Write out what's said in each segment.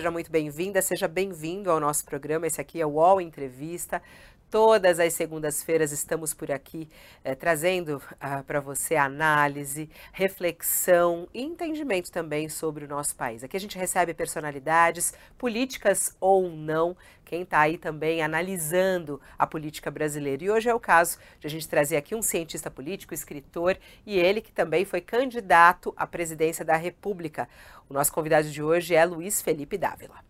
seja muito bem-vinda, seja bem-vindo ao nosso programa. Esse aqui é o UOL Entrevista. Todas as segundas-feiras estamos por aqui eh, trazendo ah, para você análise, reflexão e entendimento também sobre o nosso país. Aqui a gente recebe personalidades, políticas ou não, quem está aí também analisando a política brasileira. E hoje é o caso de a gente trazer aqui um cientista político, escritor e ele que também foi candidato à presidência da República. O nosso convidado de hoje é Luiz Felipe Dávila.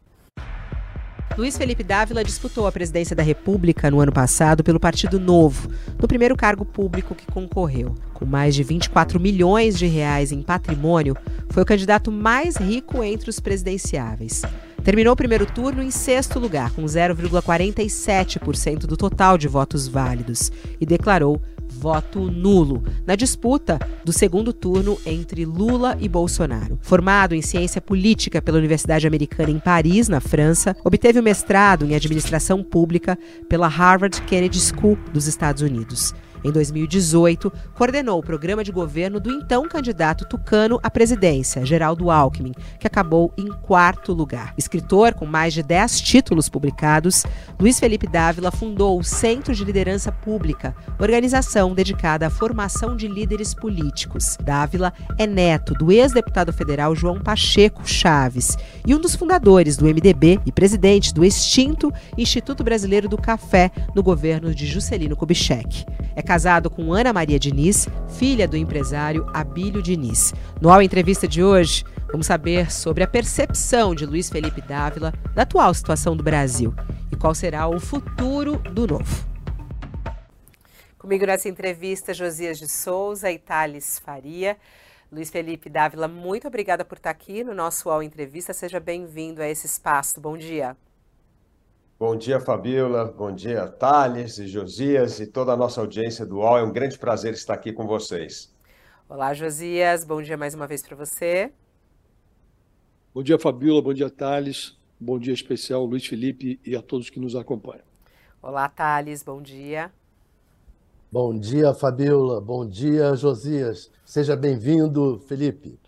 Luiz Felipe Dávila disputou a presidência da República no ano passado pelo Partido Novo, no primeiro cargo público que concorreu. Com mais de 24 milhões de reais em patrimônio, foi o candidato mais rico entre os presidenciáveis. Terminou o primeiro turno em sexto lugar, com 0,47% do total de votos válidos, e declarou voto nulo na disputa do segundo turno entre Lula e Bolsonaro. Formado em ciência política pela Universidade Americana em Paris, na França, obteve o mestrado em administração pública pela Harvard Kennedy School dos Estados Unidos. Em 2018, coordenou o programa de governo do então candidato tucano à presidência, Geraldo Alckmin, que acabou em quarto lugar. Escritor com mais de 10 títulos publicados, Luiz Felipe Dávila fundou o Centro de Liderança Pública, organização dedicada à formação de líderes políticos. Dávila é neto do ex-deputado federal João Pacheco Chaves e um dos fundadores do MDB e presidente do extinto Instituto Brasileiro do Café no governo de Juscelino Kubitschek. É casado com Ana Maria Diniz, filha do empresário Abílio Diniz. No Ao Entrevista de hoje, vamos saber sobre a percepção de Luiz Felipe Dávila da atual situação do Brasil e qual será o futuro do novo. Comigo nessa entrevista, Josias de Souza e Thales Faria. Luiz Felipe Dávila, muito obrigada por estar aqui no nosso UOL Entrevista. Seja bem-vindo a esse espaço. Bom dia. Bom dia, Fabiola. Bom dia, Thales e Josias e toda a nossa audiência do UOL. É um grande prazer estar aqui com vocês. Olá, Josias. Bom dia mais uma vez para você. Bom dia, Fabiola. Bom dia, Thales. Bom dia especial, Luiz Felipe e a todos que nos acompanham. Olá, Thales. Bom dia. Bom dia, Fabiola. Bom dia, Josias. Seja bem-vindo, Felipe.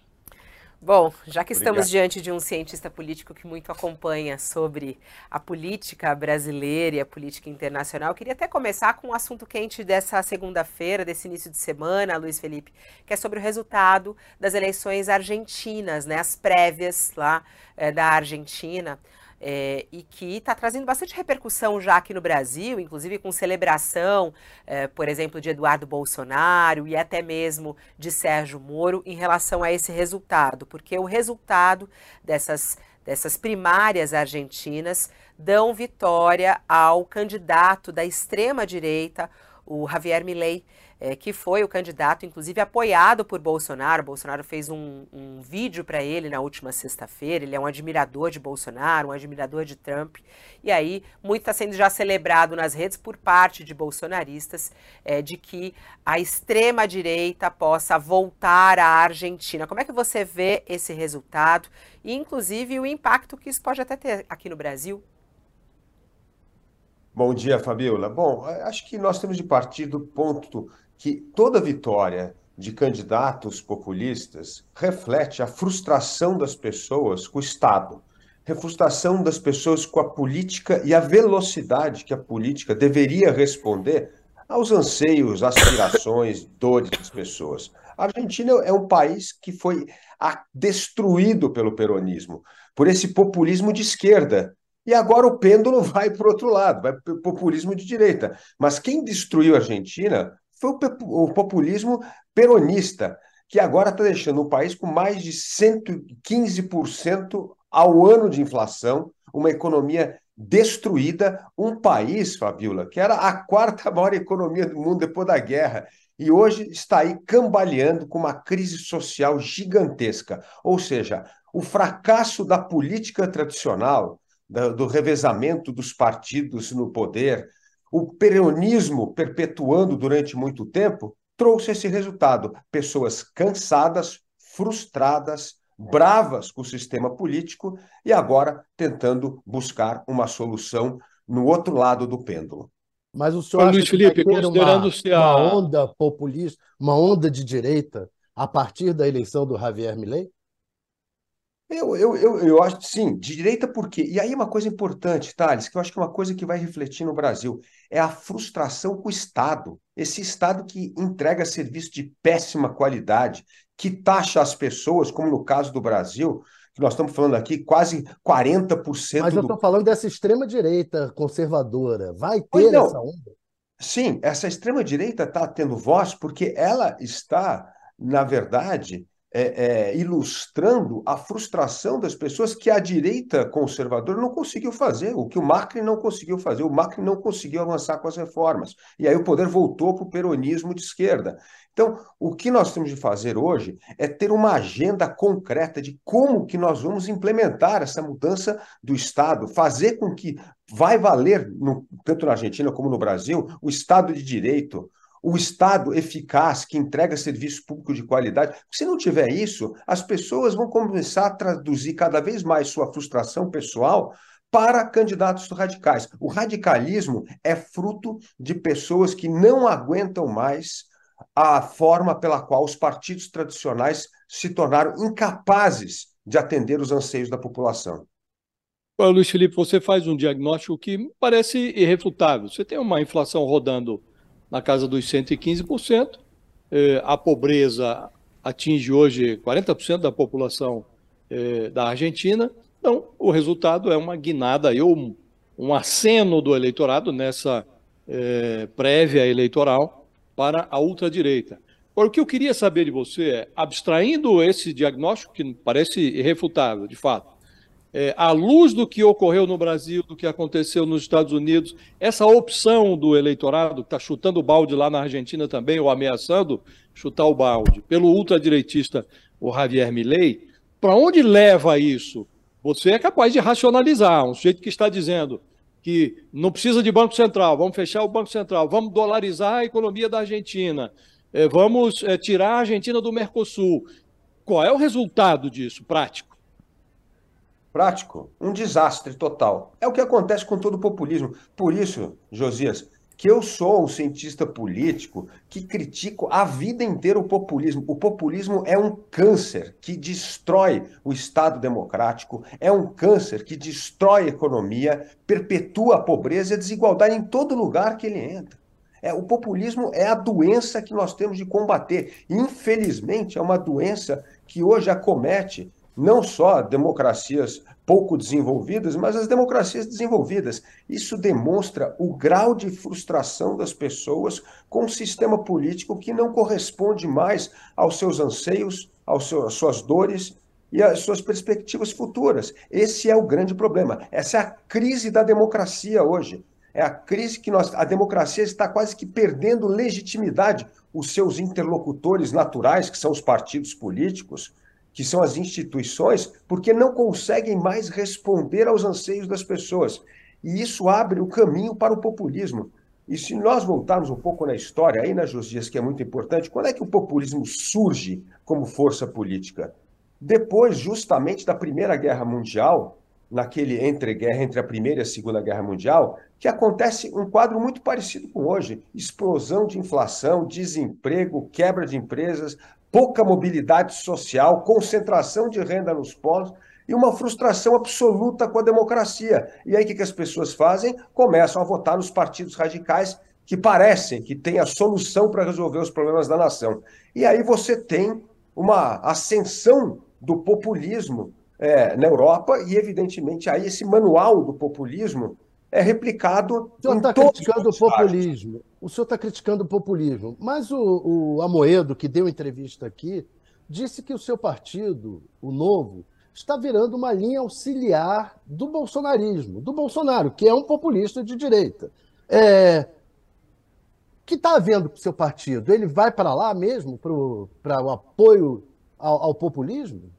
Bom, já que estamos Obrigado. diante de um cientista político que muito acompanha sobre a política brasileira e a política internacional, queria até começar com um assunto quente dessa segunda-feira, desse início de semana, Luiz Felipe, que é sobre o resultado das eleições argentinas, né, as prévias lá é, da Argentina é, e que está trazendo bastante repercussão já aqui no Brasil, inclusive com celebração, é, por exemplo, de Eduardo Bolsonaro e até mesmo de Sérgio Moro em relação a esse resultado, porque o resultado dessas, dessas primárias argentinas dão vitória ao candidato da extrema-direita, o Javier Milei é, que foi o candidato, inclusive apoiado por Bolsonaro. Bolsonaro fez um, um vídeo para ele na última sexta-feira. Ele é um admirador de Bolsonaro, um admirador de Trump. E aí, muito está sendo já celebrado nas redes por parte de bolsonaristas é, de que a extrema-direita possa voltar à Argentina. Como é que você vê esse resultado e, inclusive, o impacto que isso pode até ter aqui no Brasil? Bom dia, Fabiola. Bom, acho que nós temos de partir do ponto que toda vitória de candidatos populistas reflete a frustração das pessoas com o Estado, a frustração das pessoas com a política e a velocidade que a política deveria responder aos anseios, aspirações, dores das pessoas. A Argentina é um país que foi destruído pelo peronismo, por esse populismo de esquerda. E agora o pêndulo vai para o outro lado, vai para o populismo de direita. Mas quem destruiu a Argentina foi o populismo peronista, que agora está deixando o país com mais de 115% ao ano de inflação, uma economia destruída, um país, Fabiola, que era a quarta maior economia do mundo depois da guerra, e hoje está aí cambaleando com uma crise social gigantesca. Ou seja, o fracasso da política tradicional, do revezamento dos partidos no poder, o peronismo perpetuando durante muito tempo trouxe esse resultado. Pessoas cansadas, frustradas, bravas com o sistema político e agora tentando buscar uma solução no outro lado do pêndulo. Mas o senhor Ô, Luiz Felipe, considerando-se a... uma onda populista, uma onda de direita a partir da eleição do Javier Milei? Eu, eu, eu, eu acho, sim, de direita por quê? E aí uma coisa importante, Thales, que eu acho que é uma coisa que vai refletir no Brasil, é a frustração com o Estado. Esse Estado que entrega serviço de péssima qualidade, que taxa as pessoas, como no caso do Brasil, que nós estamos falando aqui, quase 40% Mas eu do... estou falando dessa extrema-direita conservadora. Vai ter essa onda? Sim, essa extrema-direita está tendo voz porque ela está, na verdade, é, é, ilustrando a frustração das pessoas que a direita conservadora não conseguiu fazer, o que o Macri não conseguiu fazer. O Macri não conseguiu avançar com as reformas. E aí o poder voltou para o peronismo de esquerda. Então, o que nós temos de fazer hoje é ter uma agenda concreta de como que nós vamos implementar essa mudança do Estado, fazer com que vai valer, no, tanto na Argentina como no Brasil, o Estado de Direito, o Estado eficaz que entrega serviço público de qualidade. Se não tiver isso, as pessoas vão começar a traduzir cada vez mais sua frustração pessoal para candidatos radicais. O radicalismo é fruto de pessoas que não aguentam mais a forma pela qual os partidos tradicionais se tornaram incapazes de atender os anseios da população. Luiz Felipe, você faz um diagnóstico que parece irrefutável. Você tem uma inflação rodando na casa dos 115%. É, a pobreza atinge hoje 40% da população é, da Argentina. Então, o resultado é uma guinada, ou um, aceno do eleitorado nessa é, prévia eleitoral para a ultradireita. Agora, o que eu queria saber de você é, abstraindo esse diagnóstico, que parece irrefutável, de fato, é, à luz do que ocorreu no Brasil, do que aconteceu nos Estados Unidos, essa opção do eleitorado, que está chutando o balde lá na Argentina também, ou ameaçando chutar o balde, pelo ultradireitista, o Javier Milei, para onde leva isso? Você é capaz de racionalizar, um sujeito que está dizendo que não precisa de Banco Central, vamos fechar o Banco Central, vamos dolarizar a economia da Argentina, é, vamos é, tirar a Argentina do Mercosul. Qual é o resultado disso, prático? Prático, um desastre total. É o que acontece com todo o populismo. Por isso, Josias, que eu sou um cientista político que critico a vida inteira o populismo. O populismo é um câncer que destrói o Estado democrático, é um câncer que destrói a economia, perpetua a pobreza e a desigualdade em todo lugar que ele entra. É, o populismo é a doença que nós temos de combater. Infelizmente, é uma doença que hoje acomete não só democracias pouco desenvolvidas, mas as democracias desenvolvidas. Isso demonstra o grau de frustração das pessoas com um sistema político que não corresponde mais aos seus anseios, aos seus, às suas dores e às suas perspectivas futuras. Esse é o grande problema. Essa é a crise da democracia hoje. É a crise que nós, a democracia está quase que perdendo legitimidade. Os seus interlocutores naturais, que são os partidos políticos, que são as instituições, porque não conseguem mais responder aos anseios das pessoas. E isso abre o caminho para o populismo. E se nós voltarmos um pouco na história, aí na Josias, que é muito importante, quando é que o populismo surge como força política? Depois, justamente, da Primeira Guerra Mundial, naquele entre-guerra entre a Primeira e a Segunda Guerra Mundial, que acontece um quadro muito parecido com hoje: explosão de inflação, desemprego, quebra de empresas, pouca mobilidade social, concentração de renda nos polos e uma frustração absoluta com a democracia. E aí o que, as pessoas fazem? Começam a votar nos partidos radicais que parecem que têm a solução para resolver os problemas da nação. E aí você tem uma ascensão do populismo é, na Europa e, evidentemente, aí esse manual do populismo é replicado. O senhor está criticando o populismo. O senhor está criticando o populismo. Mas o, o Amoedo, que deu entrevista aqui, disse que o seu partido, o Novo, está virando uma linha auxiliar do bolsonarismo, do Bolsonaro, que é um populista de direita. É, o que está havendo com o seu partido? Ele vai para lá mesmo, para o apoio ao, ao populismo?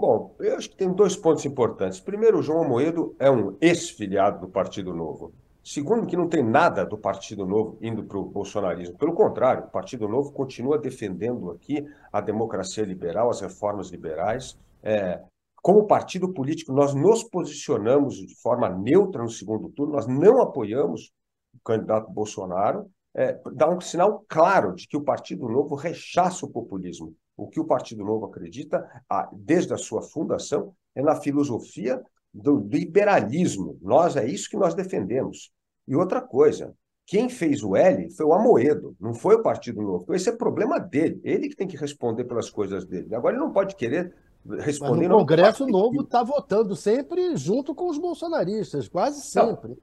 Bom, eu acho que tem dois pontos importantes. Primeiro, João Amoedo é um ex-filiado do Partido Novo. Segundo, que não tem nada do Partido Novo indo para o bolsonarismo. Pelo contrário, o Partido Novo continua defendendo aqui a democracia liberal, as reformas liberais. É, como partido político, nós nos posicionamos de forma neutra no segundo turno, nós não apoiamos o candidato Bolsonaro. É, dá um sinal claro de que o Partido Novo rechaça o populismo O que o Partido Novo acredita, desde a sua fundação, é na filosofia do liberalismo. Nós é isso que nós defendemos. E outra coisa, quem fez o L foi o Amoedo, não foi o Partido Novo. Então, esse é problema dele. Ele que tem que responder pelas coisas dele. Agora, ele não pode querer responder. Mas no Congresso Novo está votando sempre junto com os bolsonaristas, quase sempre. Não,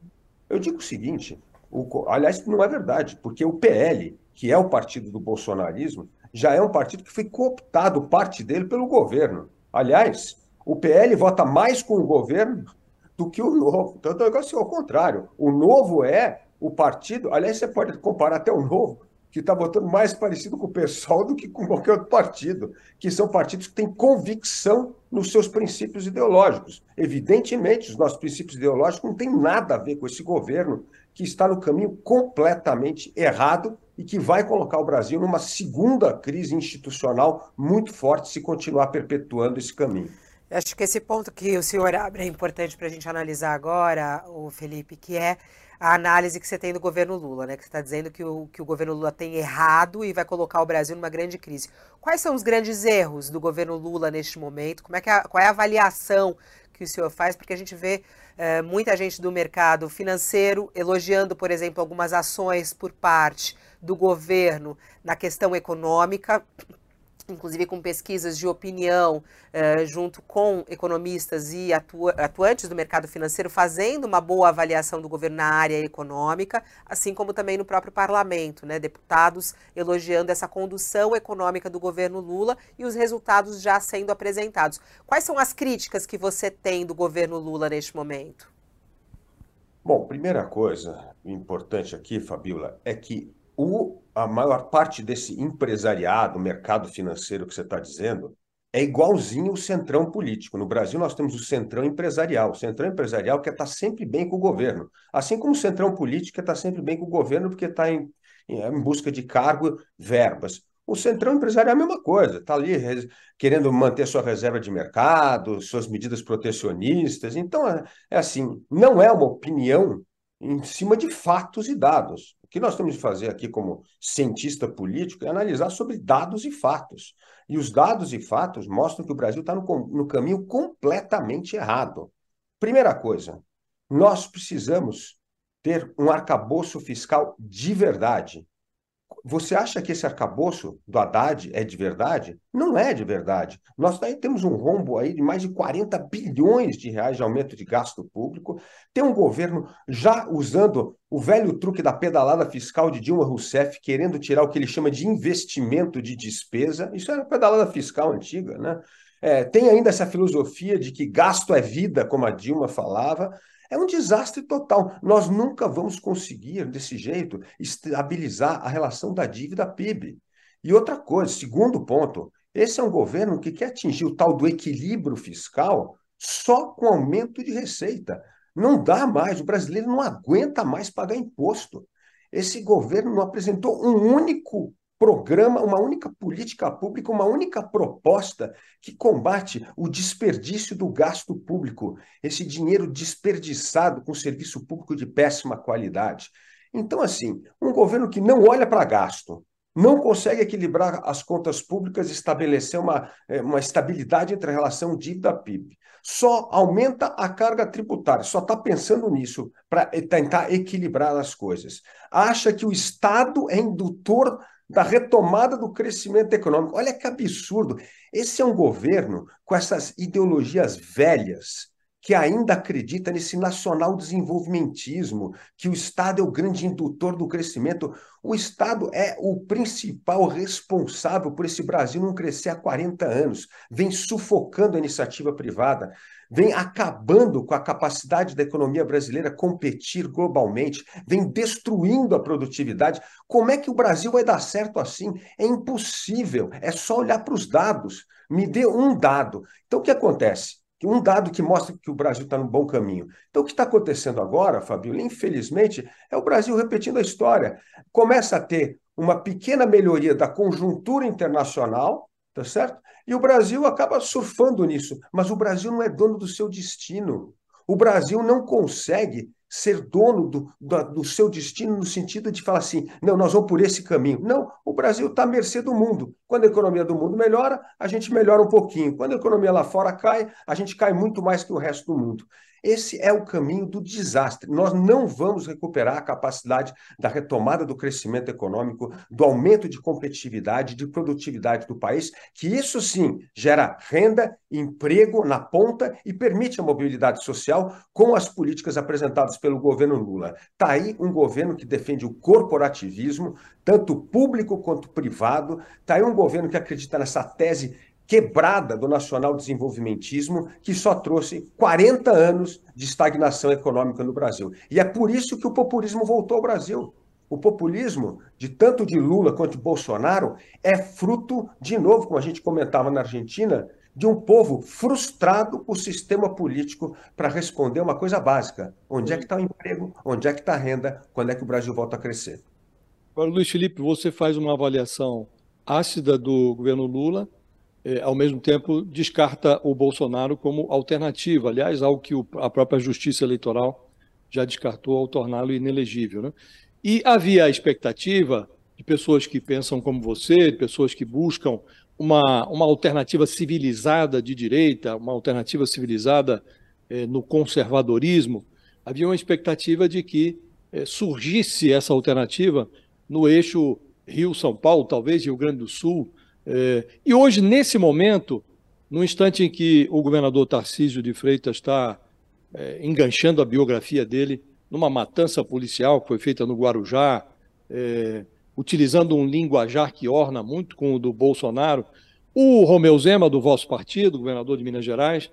eu digo o seguinte: o, aliás, não é verdade, porque o PL, que é o partido do bolsonarismo, já é um partido que foi cooptado, parte dele, pelo governo. Aliás, o PL vota mais com o governo do que o novo. Então, o negócio é o contrário. O novo é o partido, aliás, você pode comparar até o novo, que está votando mais parecido com o PSOL do que com qualquer outro partido, que são partidos que têm convicção nos seus princípios ideológicos. Evidentemente, os nossos princípios ideológicos não têm nada a ver com esse governo que está no caminho completamente errado e que vai colocar o Brasil numa segunda crise institucional muito forte se continuar perpetuando esse caminho. Acho que esse ponto que o senhor abre é importante para a gente analisar agora, o Felipe, que é a análise que você tem do governo Lula, né? Que você está dizendo que o, que o governo Lula tem errado e vai colocar o Brasil numa grande crise. Quais são os grandes erros do governo Lula neste momento? Como é que a, qual é a avaliação que o senhor faz? Porque a gente vê é, muita gente do mercado financeiro elogiando, por exemplo, algumas ações por parte do governo na questão econômica, inclusive com pesquisas de opinião, eh, junto com economistas e atua atuantes do mercado financeiro, fazendo uma boa avaliação do governo na área econômica, assim como também no próprio parlamento, né? deputados elogiando essa condução econômica do governo Lula e os resultados já sendo apresentados. Quais são as críticas que você tem do governo Lula neste momento? Bom, primeira coisa importante aqui, Fabiola, é que o, a maior parte desse empresariado, mercado financeiro que você está dizendo, é igualzinho o centrão político. No Brasil, nós temos o centrão empresarial. O centrão empresarial quer estar tá sempre bem com o governo. Assim como o centrão político quer estar tá sempre bem com o governo porque está em, em busca de cargo, verbas. O centrão empresarial é a mesma coisa, está ali querendo manter sua reserva de mercado, suas medidas protecionistas. Então, é, é assim, não é uma opinião em cima de fatos e dados. O que nós temos de fazer aqui como cientista político é analisar sobre dados e fatos. E os dados e fatos mostram que o Brasil está no, no caminho completamente errado. Primeira coisa, nós precisamos ter um arcabouço fiscal de verdade. Você acha que esse arcabouço do Haddad é de verdade? Não é de verdade. Nós aí temos um rombo aí de mais de 40 bilhões de reais de aumento de gasto público. Tem um governo já usando o velho truque da pedalada fiscal de Dilma Rousseff, querendo tirar o que ele chama de investimento de despesa. Isso era pedalada fiscal antiga, né? É, tem ainda essa filosofia de que gasto é vida, como a Dilma falava. É um desastre total. Nós nunca vamos conseguir, desse jeito, estabilizar a relação da dívida PIB. E outra coisa, segundo ponto, esse é um governo que quer atingir o tal do equilíbrio fiscal só com aumento de receita. Não dá mais, o brasileiro não aguenta mais pagar imposto. Esse governo não apresentou um único programa, uma única política pública, uma única proposta que combate o desperdício do gasto público, esse dinheiro desperdiçado com serviço público de péssima qualidade. Então, assim, um governo que não olha para gasto, não consegue equilibrar as contas públicas estabelecer uma, eh, uma estabilidade entre a relação dívida-PIB. Só aumenta a carga tributária, só está pensando nisso para tentar equilibrar as coisas. Acha que o Estado é indutor da retomada do crescimento econômico. Olha que absurdo. Esse é um governo com essas ideologias velhas que ainda acredita nesse nacional desenvolvimentismo, que o Estado é o grande indutor do crescimento. O Estado é o principal responsável por esse Brasil não crescer há 40 anos, vem sufocando a iniciativa privada, vem acabando com a capacidade da economia brasileira competir globalmente, vem destruindo a produtividade. Como é que o Brasil vai dar certo assim? É impossível, é só olhar para os dados. Me dê um dado. Então, o que acontece? um dado que mostra que o Brasil está no bom caminho. Então, o que está acontecendo agora, Fabio, infelizmente, é o Brasil repetindo a história. Começa a ter uma pequena melhoria da conjuntura internacional, tá certo? E o Brasil acaba surfando nisso. Mas o Brasil não é dono do seu destino. O Brasil não consegue ser dono do, do, do, seu destino no sentido de falar assim, não, nós vamos por esse caminho. Não, o Brasil está à mercê do mundo. Quando a economia do mundo melhora, a gente melhora um pouquinho. Quando a economia lá fora cai, a gente cai muito mais que o resto do mundo. Esse é o caminho do desastre. Nós não vamos recuperar a capacidade da retomada do crescimento econômico, do aumento de competitividade, de produtividade do país, que isso sim gera renda, emprego na ponta e permite a mobilidade social com as políticas apresentadas pelo governo Lula. Está aí um governo que defende o corporativismo, tanto público quanto privado. Está aí um governo que acredita nessa tese quebrada do nacional desenvolvimentismo que só trouxe 40 anos de estagnação econômica no Brasil. E é por isso que o populismo voltou ao Brasil. O populismo, de tanto de Lula quanto de Bolsonaro, é fruto, de novo, como a gente comentava na Argentina, de um povo frustrado com o sistema político para responder uma coisa básica: onde é que está o emprego, onde é que está a renda, quando é que o Brasil volta a crescer? Agora, Luiz Felipe, você faz uma avaliação ácida do governo Lula, é, ao mesmo tempo descarta o Bolsonaro como alternativa, aliás, algo que o, a própria Justiça Eleitoral já descartou ao torná-lo inelegível. Né? E havia a expectativa de pessoas que pensam como você, pessoas que buscam uma, uma alternativa civilizada de direita, uma alternativa civilizada é, no conservadorismo, havia uma expectativa de que é, surgisse essa alternativa no eixo Rio-São Paulo, talvez Rio Grande do Sul, e hoje, nesse momento, no instante em que o governador Tarcísio de Freitas está é, enganchando a biografia dele numa matança policial que foi feita no Guarujá, é, utilizando um linguajar que orna muito com o do Bolsonaro, o Romeu Zema, do vosso partido, governador de Minas Gerais,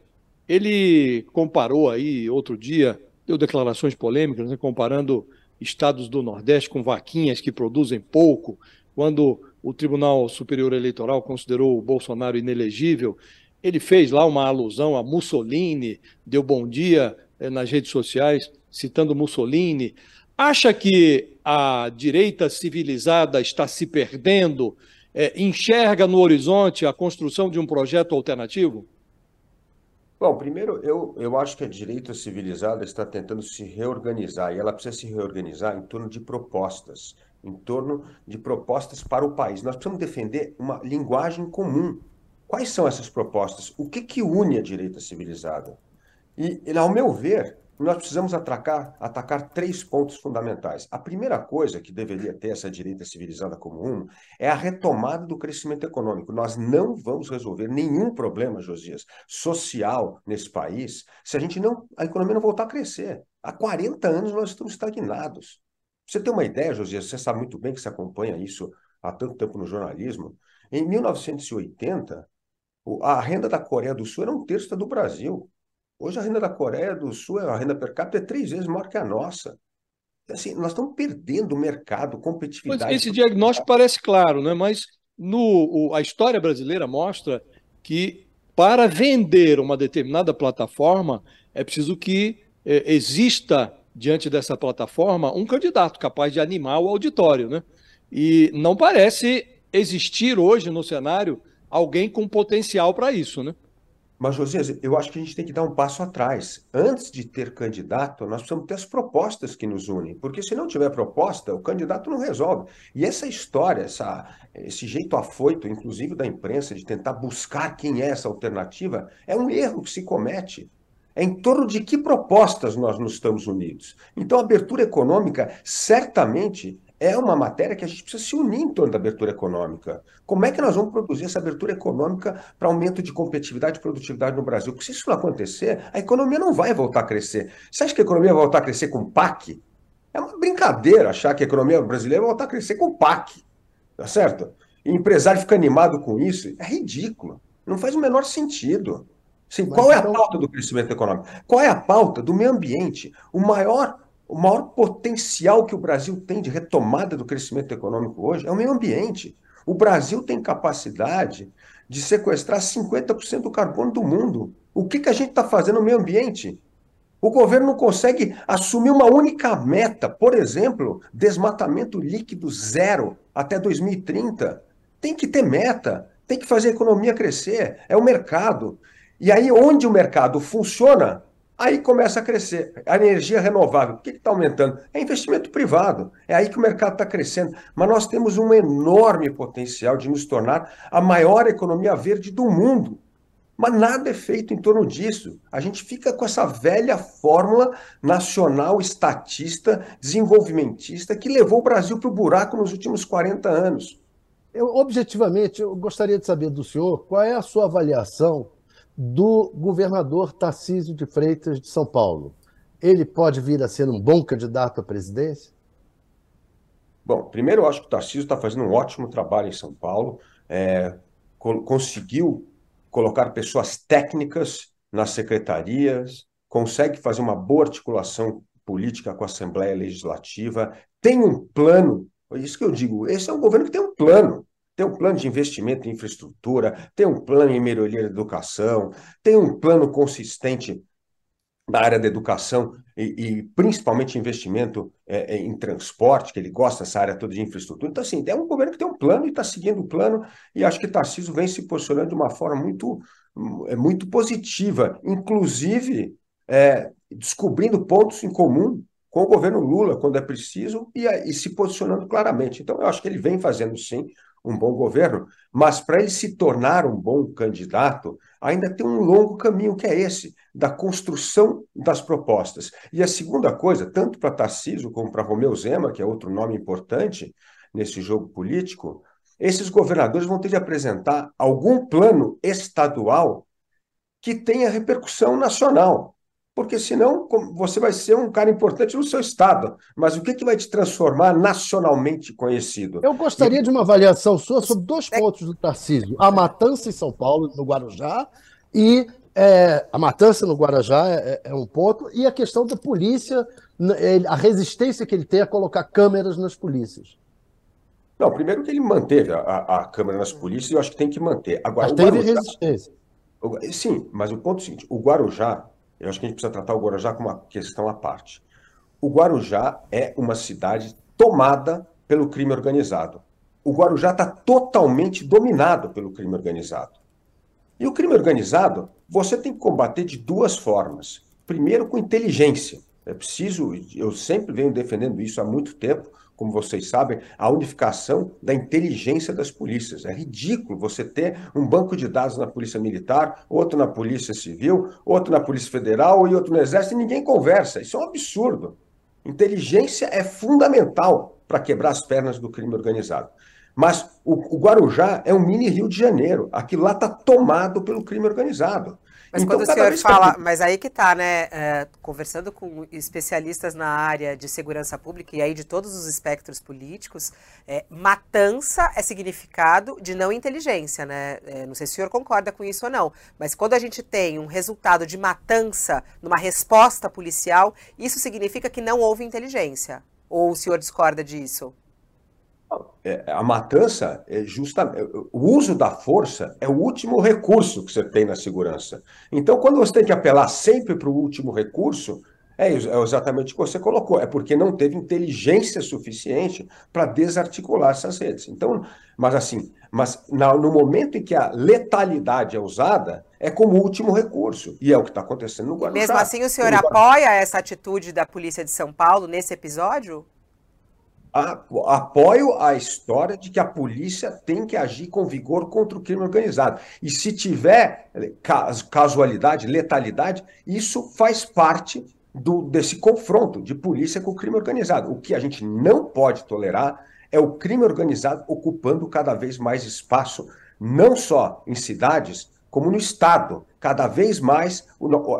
ele comparou aí outro dia, deu declarações polêmicas, né, comparando estados do Nordeste com vaquinhas que produzem pouco, quando o Tribunal Superior Eleitoral considerou o Bolsonaro inelegível, ele fez lá uma alusão a Mussolini, deu bom dia eh, nas redes sociais, citando Mussolini. Acha que a direita civilizada está se perdendo? Eh, enxerga no horizonte a construção de um projeto alternativo? Bom, primeiro, eu, eu acho que a direita civilizada está tentando se reorganizar e ela precisa se reorganizar em torno de propostas em torno de propostas para o país. Nós precisamos defender uma linguagem comum. Quais são essas propostas? O que, que une a direita civilizada? E, ao meu ver, nós precisamos atacar, atacar três pontos fundamentais. A primeira coisa que deveria ter essa direita civilizada como um é a retomada do crescimento econômico. Nós não vamos resolver nenhum problema, Josias, social nesse país se a gente não a economia não voltar a crescer. Há 40 anos nós estamos estagnados. Você tem uma ideia, Josias, você sabe muito bem que você acompanha isso há tanto tempo no jornalismo. Em 1980, a renda da Coreia do Sul era um terço da do Brasil. Hoje a renda da Coreia do Sul, a renda per capita é três vezes maior que a nossa. Assim, nós estamos perdendo o mercado, competitividade. Mas esse diagnóstico parece claro, né? mas no, a história brasileira mostra que para vender uma determinada plataforma é preciso que é, exista diante dessa plataforma, um candidato capaz de animar o auditório, né? E não parece existir hoje no cenário alguém com potencial para isso, né? Mas, Josias, eu acho que a gente tem que dar um passo atrás. Antes de ter candidato, nós precisamos ter as propostas que nos unem, porque se não tiver proposta, o candidato não resolve. E essa história, essa, esse jeito afoito, inclusive da imprensa, de tentar buscar quem é essa alternativa, é um erro que se comete. É em torno de que propostas nós nos estamos unidos. Então, a abertura econômica certamente é uma matéria que a gente precisa se unir em torno da abertura econômica. Como é que nós vamos produzir essa abertura econômica para aumento de competitividade e produtividade no Brasil? Porque se isso não acontecer, a economia não vai voltar a crescer. Você acha que a economia vai voltar a crescer com PAC? É uma brincadeira achar que a economia brasileira vai voltar a crescer com PAC. Tá certo? E o empresário fica animado com isso. É ridículo. Não faz o menor sentido. Sim, qual é a pauta do crescimento econômico? Qual é a pauta do meio ambiente? O maior, o maior potencial que o Brasil tem de retomada do crescimento econômico hoje é o meio ambiente. O Brasil tem capacidade de sequestrar 50% do carbono do mundo. O que, que a gente está fazendo no meio ambiente? O governo não consegue assumir uma única meta, por exemplo, desmatamento líquido zero até 2030. Tem que ter meta, tem que fazer a economia crescer, é o mercado. E aí, onde o mercado funciona, Aí começa a crescer. A energia renovável, por que está aumentando? É investimento privado. É aí que o mercado está crescendo. Mas nós temos um enorme potencial de nos tornar a maior economia verde do mundo. Mas nada é feito em torno disso. A gente fica com essa velha fórmula nacional estatista, desenvolvimentista, que levou o Brasil para o buraco nos últimos 40 anos. Eu, objetivamente, eu gostaria de saber do senhor qual é a sua avaliação do governador Tarcísio de Freitas de São Paulo. Ele pode vir a ser um bom candidato à presidência? Bom, primeiro eu acho que o Tarcísio está fazendo um ótimo trabalho em São Paulo. É, conseguiu colocar pessoas técnicas nas secretarias, consegue fazer uma boa articulação política com a Assembleia Legislativa, tem um plano, é isso que eu digo, esse é um governo que tem um plano, tem um plano de investimento em infraestrutura, tem um plano em melhoria da educação, tem um plano consistente na área da educação e, e principalmente investimento é, é, em transporte, que ele gosta dessa área toda de infraestrutura. Então, assim, é um governo que tem um plano e está seguindo o plano, e acho que Tarcísio vem se posicionando de uma forma muito, é, muito positiva, inclusive é, descobrindo pontos em comum com o governo Lula, quando é preciso, e, e se posicionando claramente. Então, eu acho que ele vem fazendo, sim, um bom governo, mas para ele se tornar um bom candidato, ainda tem um longo caminho, que é esse, da construção das propostas. E a segunda coisa, tanto para Tarcísio como para Romeu Zema, que é outro nome importante nesse jogo político, esses governadores vão ter de apresentar algum plano estadual que tenha repercussão nacional porque senão você vai ser um cara importante no seu estado. Mas o que, que vai te transformar nacionalmente conhecido? Eu gostaria e... de uma avaliação sua sobre dois é pontos do Tarcísio: a matança em São Paulo, no Guarujá, e é, a matança no Guarujá é, é, é, um ponto, e a questão da polícia, a resistência que ele tem a colocar câmeras nas polícias. Não, primeiro que ele manteve a, a câmera nas polícias, e eu acho que tem que manter. Agora, mas teve Guarujá, resistência. Sim, mas o ponto é o seguinte: o Guarujá eu acho que a gente precisa tratar o Guarujá como uma questão à parte. O Guarujá é uma cidade tomada pelo crime organizado. O Guarujá está totalmente dominado pelo crime organizado. E o crime organizado, você tem que combater de duas formas. Primeiro, com inteligência. É preciso, eu sempre venho defendendo isso há muito tempo, como vocês sabem, a unificação da inteligência das polícias. É ridículo você ter um banco de dados na Polícia Militar, outro na Polícia Civil, outro na Polícia Federal e outro no Exército e ninguém conversa. Isso é um absurdo. Inteligência é fundamental para quebrar as pernas do crime organizado. Mas o, o Guarujá é um mini Rio de Janeiro. Aquilo lá está tomado pelo crime organizado. Mas então, quando o senhor fala, mas aí que está, né? É, conversando com especialistas na área de segurança pública e aí de todos os espectros políticos, é, matança é significado de não inteligência, né? É, não sei se o senhor concorda com isso ou não, mas quando a gente tem um resultado de matança numa resposta policial, isso significa que não houve inteligência. Ou o senhor discorda disso? É, a matança é justamente o uso da força é o último recurso que você tem na segurança. Então, quando você tem que apelar sempre para o último recurso, é, é exatamente o que você colocou, é porque não teve inteligência suficiente para desarticular essas redes. Então, mas assim, mas no momento em que a letalidade é usada, é como último recurso. E é o que está acontecendo no Guarujá. Mesmo assim, o senhor apoia essa atitude da Polícia de São Paulo nesse episódio? Apoio a história de que a polícia tem que agir com vigor contra o crime organizado. E se tiver eh, casualidade, letalidade, isso faz parte do, desse confronto de polícia com o crime organizado. O que a gente não pode tolerar é o crime organizado ocupando cada vez mais espaço, não só em cidades, como no Estado. Cada vez mais.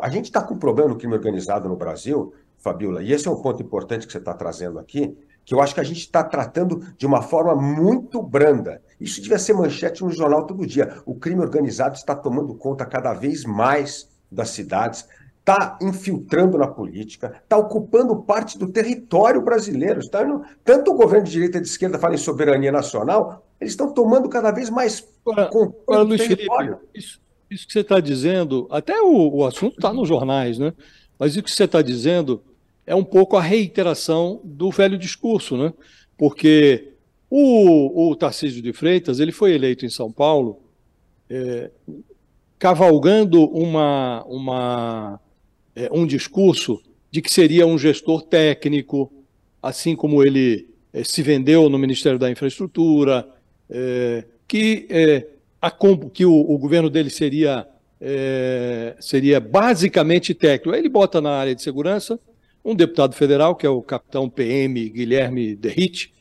A gente está com um problema no crime organizado no Brasil, Fabiola, e esse é um ponto importante que você está trazendo aqui que eu acho que a gente está tratando de uma forma muito branda. Isso devia ser manchete no jornal todo dia. O crime organizado está tomando conta cada vez mais das cidades, está infiltrando na política, está ocupando parte do território brasileiro. Está indo, tanto o governo de direita e de esquerda fala em soberania nacional, eles estão tomando cada vez mais controle do território. Felipe, isso, isso, que você está dizendo, até o, o assunto está nos jornais, né? mas isso que você está dizendo é um pouco a reiteração do velho discurso, né? Porque o, o Tarcísio de Freitas ele foi eleito em São Paulo é, cavalgando uma, uma é, um discurso de que seria um gestor técnico, assim como ele é, se vendeu no Ministério da Infraestrutura, é, que, é, a, que o, o, governo dele seria, é, seria basicamente técnico. Ele bota na área de segurança um deputado federal, que é o capitão PM Guilherme Derrite,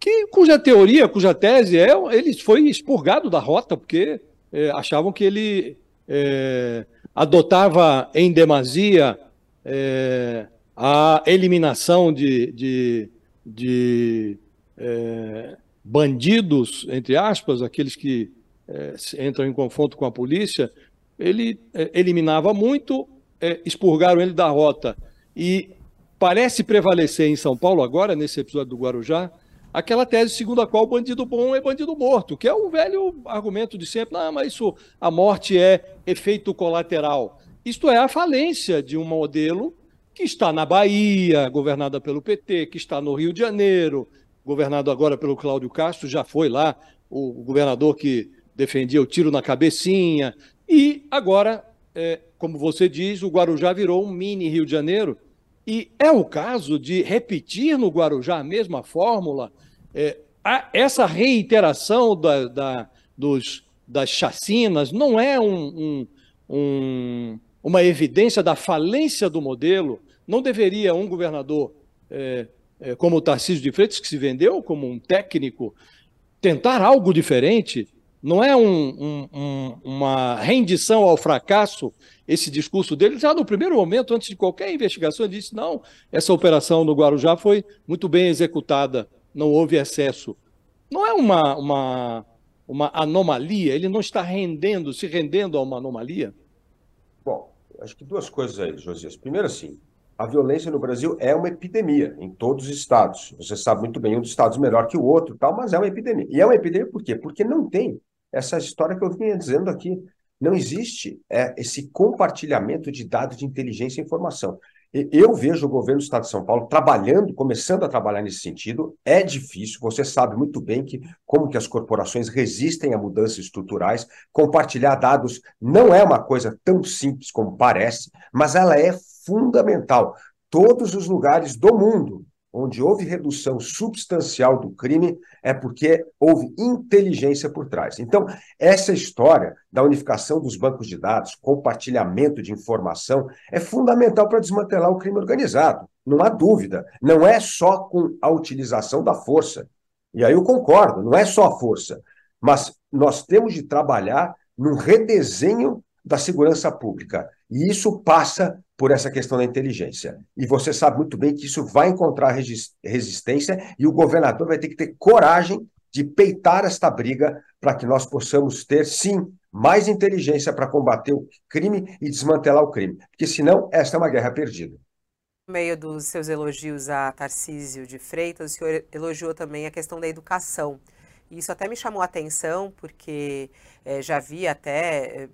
que, cuja teoria, cuja tese é, ele foi expurgado da rota, porque é, achavam que ele é, adotava em demasia é, a eliminação de, de, de é, bandidos, entre aspas, aqueles que é, entram em confronto com a polícia, ele é, eliminava muito, expurgaram ele da rota. E parece prevalecer em São Paulo agora, nesse episódio do Guarujá, aquela tese segundo a qual o bandido bom é bandido morto, que é o velho argumento de sempre, não, mas isso, a morte é efeito colateral. Isto é a falência de um modelo que está na Bahia, governada pelo PT, que está no Rio de Janeiro, governado agora pelo Cláudio Castro, já foi lá o governador que defendia o tiro na cabecinha, e agora, é, como você diz, o Guarujá virou um mini Rio de Janeiro, e é o caso de repetir no Guarujá a mesma fórmula, é, a, essa reiteração da, da, dos, das chacinas não é um, um, um, uma evidência da falência do modelo. Não deveria um governador é, é, como o Tarcísio de Freitas, que se vendeu como um técnico, tentar algo diferente? Não é um, um, uma rendição ao fracasso esse discurso dele? Já no primeiro momento, antes de qualquer investigação, ele disse: não, essa operação no Guarujá foi muito bem executada, não houve excesso. Não é uma, uma, uma anomalia? Ele não está rendendo, se rendendo a uma anomalia? Bom, acho que duas coisas aí, Josias. Primeiro, assim, a violência no Brasil é uma epidemia em todos os estados. Você sabe muito bem, um dos estados melhor que o outro, tal, mas é uma epidemia. E é uma epidemia por quê? Porque não tem essa história que eu vinha dizendo aqui. Não existe é, esse compartilhamento de dados de inteligência e informação. Eu vejo o governo do Estado de São Paulo trabalhando, começando a trabalhar nesse sentido. É difícil, você sabe muito bem que como que as corporações resistem a mudanças estruturais. Compartilhar dados não é uma coisa tão simples como parece, mas ela é fundamental. Todos os lugares do mundo onde houve redução substancial do crime, é porque houve inteligência por trás. Então, essa história da unificação dos bancos de dados, compartilhamento de informação, é fundamental para desmantelar o crime organizado. Não há dúvida. Não é só com a utilização da força. E aí eu concordo, não é só a força. Mas nós temos de trabalhar num redesenho da segurança pública. E isso passa por essa questão da inteligência. E você sabe muito bem que isso vai encontrar resistência e o governador vai ter que ter coragem de peitar esta briga para que nós possamos ter, sim, mais inteligência para combater o crime e desmantelar o crime. Porque senão, esta é uma guerra perdida. No meio dos seus elogios a Tarcísio de Freitas, o senhor elogiou também a questão da educação. Isso até me chamou a atenção, porque é, já vi até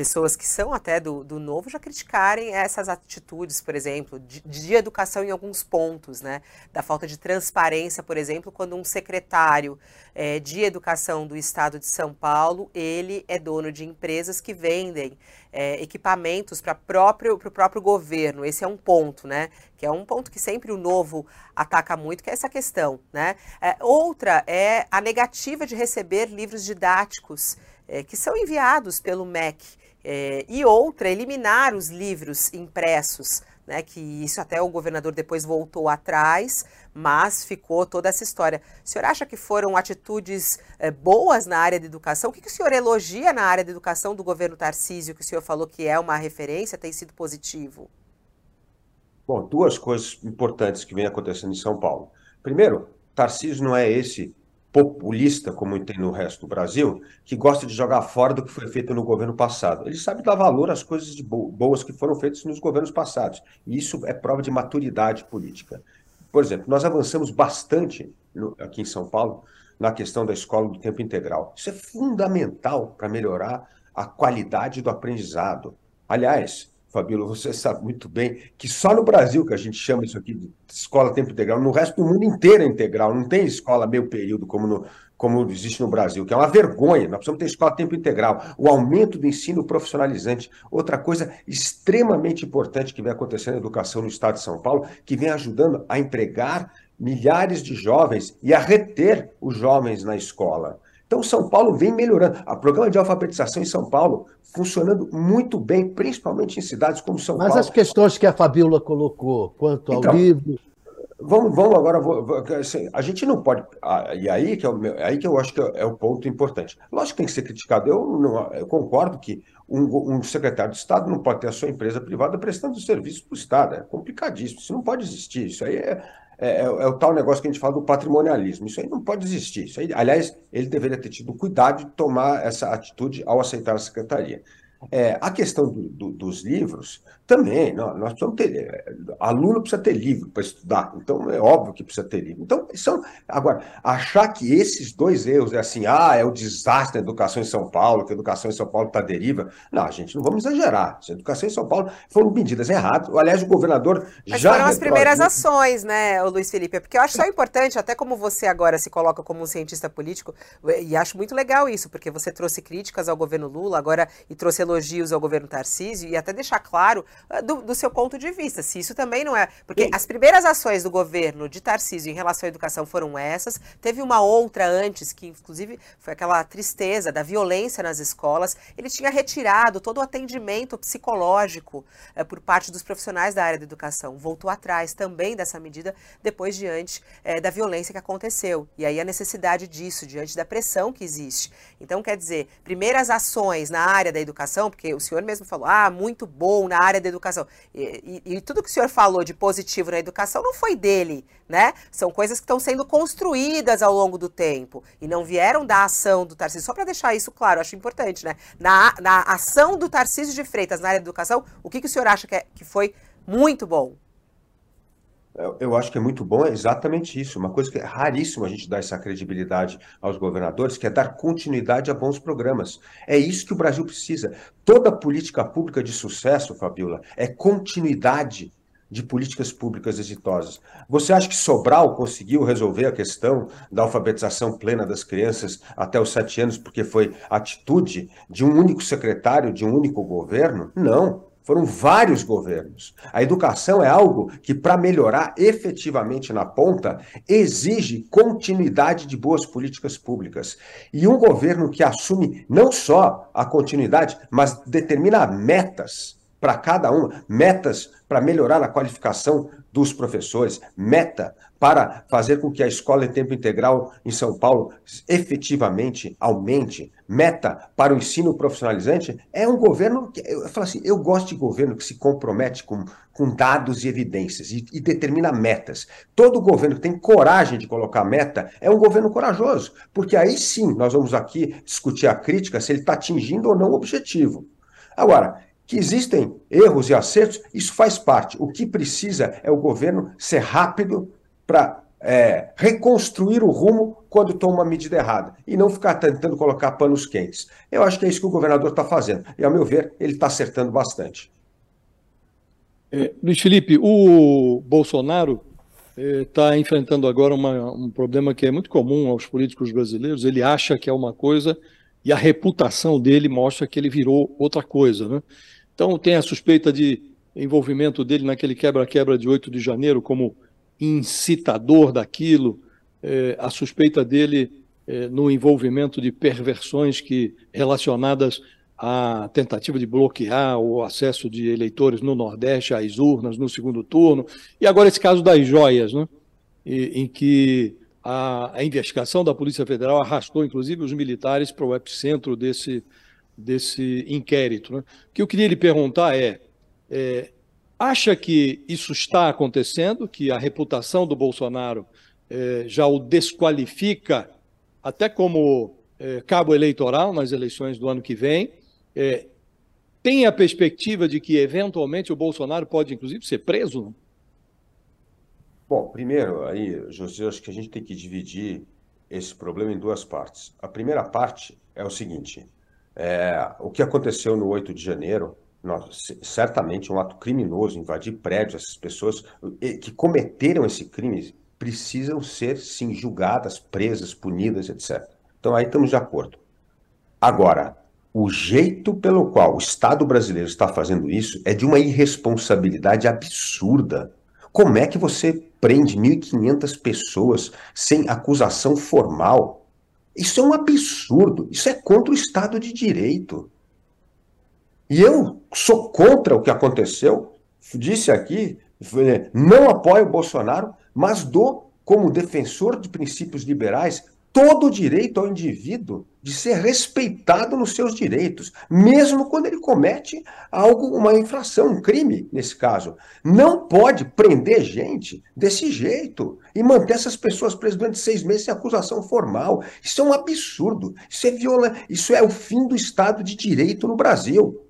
pessoas que são até do, do novo já criticarem essas atitudes, por exemplo, de, de, educação em alguns pontos, né? Da falta de transparência, por exemplo, quando um secretário é, de educação do estado de São Paulo, ele é dono de empresas que vendem é, equipamentos para próprio, o próprio governo. Esse é um ponto, né? Que é um ponto que sempre o novo ataca muito, que é essa questão, né? É, outra é a negativa de receber livros didáticos é, que são enviados pelo MEC é, e outra, eliminar os livros impressos, né, que isso até o governador depois voltou atrás, mas ficou toda essa história. O senhor acha que foram atitudes é, boas na área de educação? O que, que o senhor elogia na área de educação do governo Tarcísio, que o senhor falou que é uma referência, tem sido positivo? Bom, duas coisas importantes que vem acontecendo em São Paulo. Primeiro, Tarcísio não é esse populista, como tem no resto do Brasil, que gosta de jogar fora do que foi feito no governo passado. Ele sabe dar valor às coisas boas que foram feitas nos governos passados. E isso é prova de maturidade política. Por exemplo, nós avançamos bastante no, aqui em São Paulo na questão da escola do tempo integral. Isso é fundamental para melhorar a qualidade do aprendizado. Aliás, Fabíola, você sabe muito bem que só no Brasil que a gente chama isso aqui de escola tempo integral, no resto do mundo inteiro é integral, não tem escola meio período como, no, como existe no Brasil, que é uma vergonha, nós precisamos ter escola tempo integral, o aumento do ensino profissionalizante, outra coisa extremamente importante que vem acontecendo na educação no estado de São Paulo, que vem ajudando a empregar milhares de jovens e a reter os jovens na escola. Então, São Paulo vem melhorando. O programa de alfabetização em São Paulo funcionando muito bem, principalmente em cidades como São Mas Paulo. Mas as questões que a Fabíola colocou quanto ao então, livro. Vamos, vamos agora. Assim, a gente não pode. E aí que, é o, aí que eu acho que é o ponto importante. Lógico que tem que ser criticado. Eu, não, eu concordo que um, um, secretário de Estado não pode ter a sua empresa privada prestando serviço para o Estado. É complicadíssimo. Isso não pode existir. Isso aí é, é, é, é, o tal negócio que a gente fala do patrimonialismo. Isso aí não pode existir. Isso aí, aliás, ele deveria ter tido cuidado de tomar essa atitude ao aceitar a secretaria. É, a questão do, do, dos livros, também, nós, nós precisamos ter. É, aluno precisa ter livro para estudar, então é óbvio que precisa ter livro. Então, são. Agora, achar que esses dois erros é assim, ah, é o desastre da educação em São Paulo, que a educação em São Paulo está deriva. Não, gente, não vamos exagerar. A educação em São Paulo foram medidas erradas. Aliás, o governador Mas já. Foram as primeiras ações, né, Luiz Felipe? Porque eu acho só importante, até como você agora se coloca como um cientista político, e acho muito legal isso, porque você trouxe críticas ao governo Lula agora e trouxe elogios ao governo Tarcísio e até deixar claro uh, do, do, seu ponto de vista, se isso também não é. Porque Sim. as primeiras ações do governo de Tarcísio em relação à educação foram essas. Teve uma outra antes, que inclusive foi aquela tristeza da violência nas escolas. Ele tinha retirado todo o atendimento psicológico uh, por parte dos profissionais da área da educação. Voltou atrás também dessa medida depois diante uh, da violência que aconteceu. E aí a necessidade disso, diante da pressão que existe. Então, quer dizer, primeiras ações na área da educação, porque o senhor mesmo falou, ah, muito bom na área da educação. E, e, e, tudo que o senhor falou de positivo na educação não foi dele, né? São coisas que estão sendo construídas ao longo do tempo e não vieram da ação do Tarcísio. Só para deixar isso claro, acho importante, né? Na, na ação do Tarcísio de Freitas na área da educação, o que, que o senhor acha que, é, que foi muito bom? Eu acho que é muito bom, é exatamente isso. Uma coisa que é raríssimo a gente dar essa credibilidade aos governadores, que é dar continuidade a bons programas. É isso que o Brasil precisa. Toda política pública de sucesso, Fabiola, é continuidade de políticas públicas exitosas. Você acha que Sobral conseguiu resolver a questão da alfabetização plena das crianças até os sete anos porque foi atitude de um único secretário, de um único governo? Não. Foram vários governos. A educação é algo que, para melhorar efetivamente na ponta, exige continuidade de boas políticas públicas. E um governo que assume não só a continuidade, mas determina metas para cada uma, metas para melhorar a qualificação dos professores, meta para fazer com que a escola em tempo integral em São Paulo efetivamente aumente, meta para o ensino profissionalizante, é um governo que, eu falo assim, eu gosto de governo que se compromete com, com dados e evidências e, e determina metas. Todo governo que tem coragem de colocar meta é um governo corajoso, porque aí sim nós vamos aqui discutir a crítica se ele está atingindo ou não o objetivo. Agora, que existem erros e acertos, isso faz parte. O que precisa é o governo ser rápido para é, reconstruir o rumo quando toma uma medida errada e não ficar tentando colocar panos quentes. Eu acho que é isso que o governador está fazendo. E, ao meu ver, ele está acertando bastante. É, Luiz Felipe, o Bolsonaro está é, enfrentando agora uma, um problema que é muito comum aos políticos brasileiros. Ele acha que é uma coisa e a reputação dele mostra que ele virou outra coisa. Né? Então, tem a suspeita de envolvimento dele naquele quebra-quebra de 8 de janeiro como incitador daquilo, é, a suspeita dele é, no envolvimento de perversões que relacionadas à tentativa de bloquear o acesso de eleitores no Nordeste às urnas no segundo turno, e agora esse caso das joias, né? E, em que a, a, investigação da Polícia Federal arrastou, inclusive, os militares para o epicentro desse, desse inquérito. Né? O que eu queria lhe perguntar é, é Acha que isso está acontecendo, que a reputação do Bolsonaro eh, já o desqualifica até como eh, cabo eleitoral nas eleições do ano que vem? Eh, tem a perspectiva de que, eventualmente, o Bolsonaro pode, inclusive, ser preso? Bom, primeiro, aí, José, acho que a gente tem que dividir esse problema em duas partes. A primeira parte é o seguinte: é, o que aconteceu no 8 de janeiro Nós, certamente um ato criminoso invadir prédios. Essas pessoas que cometeram esse crime precisam ser, sim, julgadas, presas, punidas, etc. Então aí estamos de acordo. Agora, o jeito pelo qual o Estado brasileiro está fazendo isso é de uma irresponsabilidade absurda. Como é que você prende 1.500 pessoas sem acusação formal? Isso é um absurdo. Isso é contra o Estado de Direito. E eu sou contra o que aconteceu. Disse aqui, não apoio o Bolsonaro, mas dou, como defensor de princípios liberais, todo o direito ao indivíduo de ser respeitado nos seus direitos, mesmo quando ele comete algo, uma infração, um crime, nesse caso. Não pode prender gente desse jeito e manter essas pessoas presas durante seis meses sem acusação formal. Isso é um absurdo. Isso é viola... Isso é o fim do Estado de Direito no Brasil.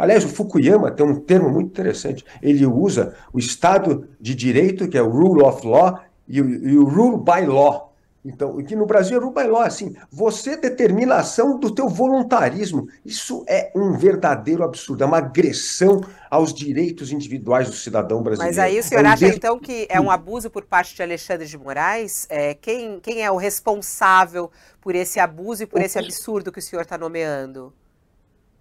Aliás, o Fukuyama tem um termo muito interessante. Ele usa o Estado de Direito, que é o rule of law, e o, e o rule by law. Então, que no Brasil é rule by law, assim, você determina a ação do teu voluntarismo. Isso é um verdadeiro absurdo, é uma agressão aos direitos individuais do cidadão brasileiro. Mas aí o senhor é um acha, então, que é um abuso por parte de Alexandre de Moraes? É, quem, quem é o responsável por esse abuso e por esse absurdo que o senhor está nomeando?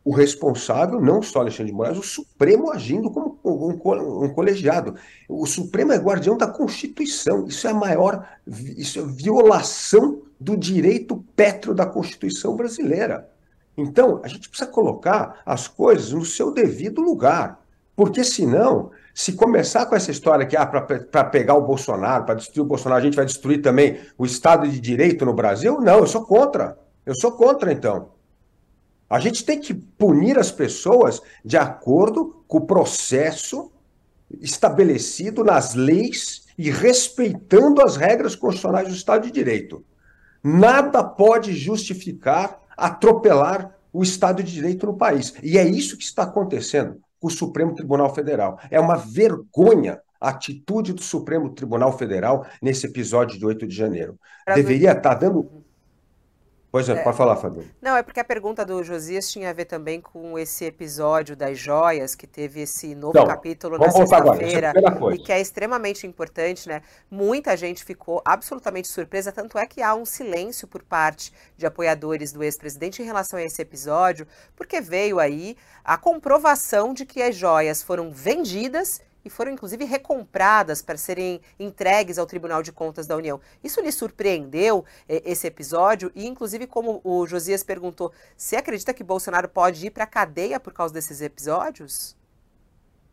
O responsável, não só Alexandre de Moraes, o Supremo agindo como um, um, colegiado. O Supremo é guardião da Constituição. Isso é a maior isso é violação do direito pétreo da Constituição brasileira. Então, a gente precisa colocar as coisas no seu devido lugar. Porque senão, se começar com essa história que ah, para pegar o Bolsonaro, para destruir o Bolsonaro, a gente vai destruir também o Estado de Direito no Brasil, não, eu sou contra. Eu sou contra, então. A gente tem que punir as pessoas de acordo com o processo estabelecido nas leis e respeitando as regras constitucionais do Estado de Direito. Nada pode justificar atropelar o Estado de Direito no país. E é isso que está acontecendo com o Supremo Tribunal Federal. É uma vergonha a atitude do Supremo Tribunal Federal nesse episódio de 8 de janeiro. Deveria estar dando Pois é, é, pode falar, Fabio. Não, é porque a pergunta do Josias tinha a ver também com esse episódio das joias, que teve esse novo então, capítulo na sexta-feira, e que é extremamente importante, né? Muita gente ficou absolutamente surpresa, tanto é que há um silêncio por parte de apoiadores do ex-presidente em relação a esse episódio, porque veio aí a comprovação de que as joias foram vendidas e foram inclusive recompradas para serem entregues ao Tribunal de Contas da União. Isso lhe surpreendeu eh, esse episódio? E, inclusive, como o Josias perguntou, você acredita que Bolsonaro pode ir para a cadeia por causa desses episódios?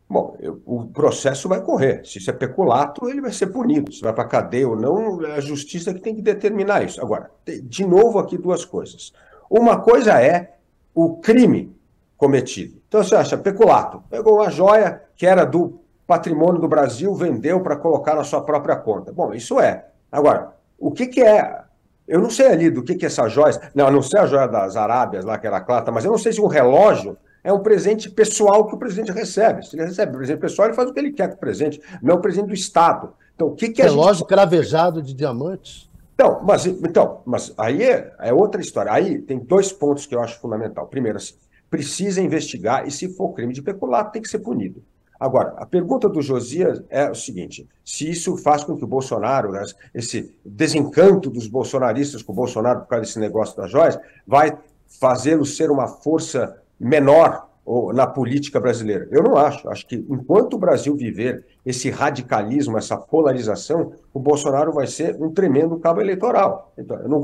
Bom, eu, o processo vai correr. Se isso é peculato, ele vai ser punido. Se vai para a cadeia ou não, é a justiça que tem que determinar isso. Agora, de novo aqui duas coisas. Uma coisa é o crime cometido. Então você acha, peculato, pegou uma joia que era do patrimônio do Brasil vendeu para colocar na sua própria conta. Bom, isso é. Agora, o que, que é. Eu não sei ali do que, que é essa joia. Não, não sei a joia das Arábias lá, que era clata, mas eu não sei se um relógio é um presente pessoal que o presidente recebe. Se ele recebe o presente pessoal, ele faz o que ele quer com o presente, não é o presente do Estado. Então, o que, que Relógio gente... cravejado de diamantes? Então, mas, então, mas aí é, é, outra história. Aí tem dois pontos que eu acho fundamental. Primeiro, assim, precisa investigar e, se for crime de peculato, tem que ser punido. Agora, a pergunta do Josias é o seguinte: se isso faz com que o Bolsonaro, né, esse desencanto dos bolsonaristas com o Bolsonaro por causa desse negócio das joias, vai fazê-lo ser uma força menor na política brasileira? Eu não acho. Acho que enquanto o Brasil viver esse radicalismo, essa polarização, o Bolsonaro vai ser um tremendo cabo eleitoral. Então, eu não,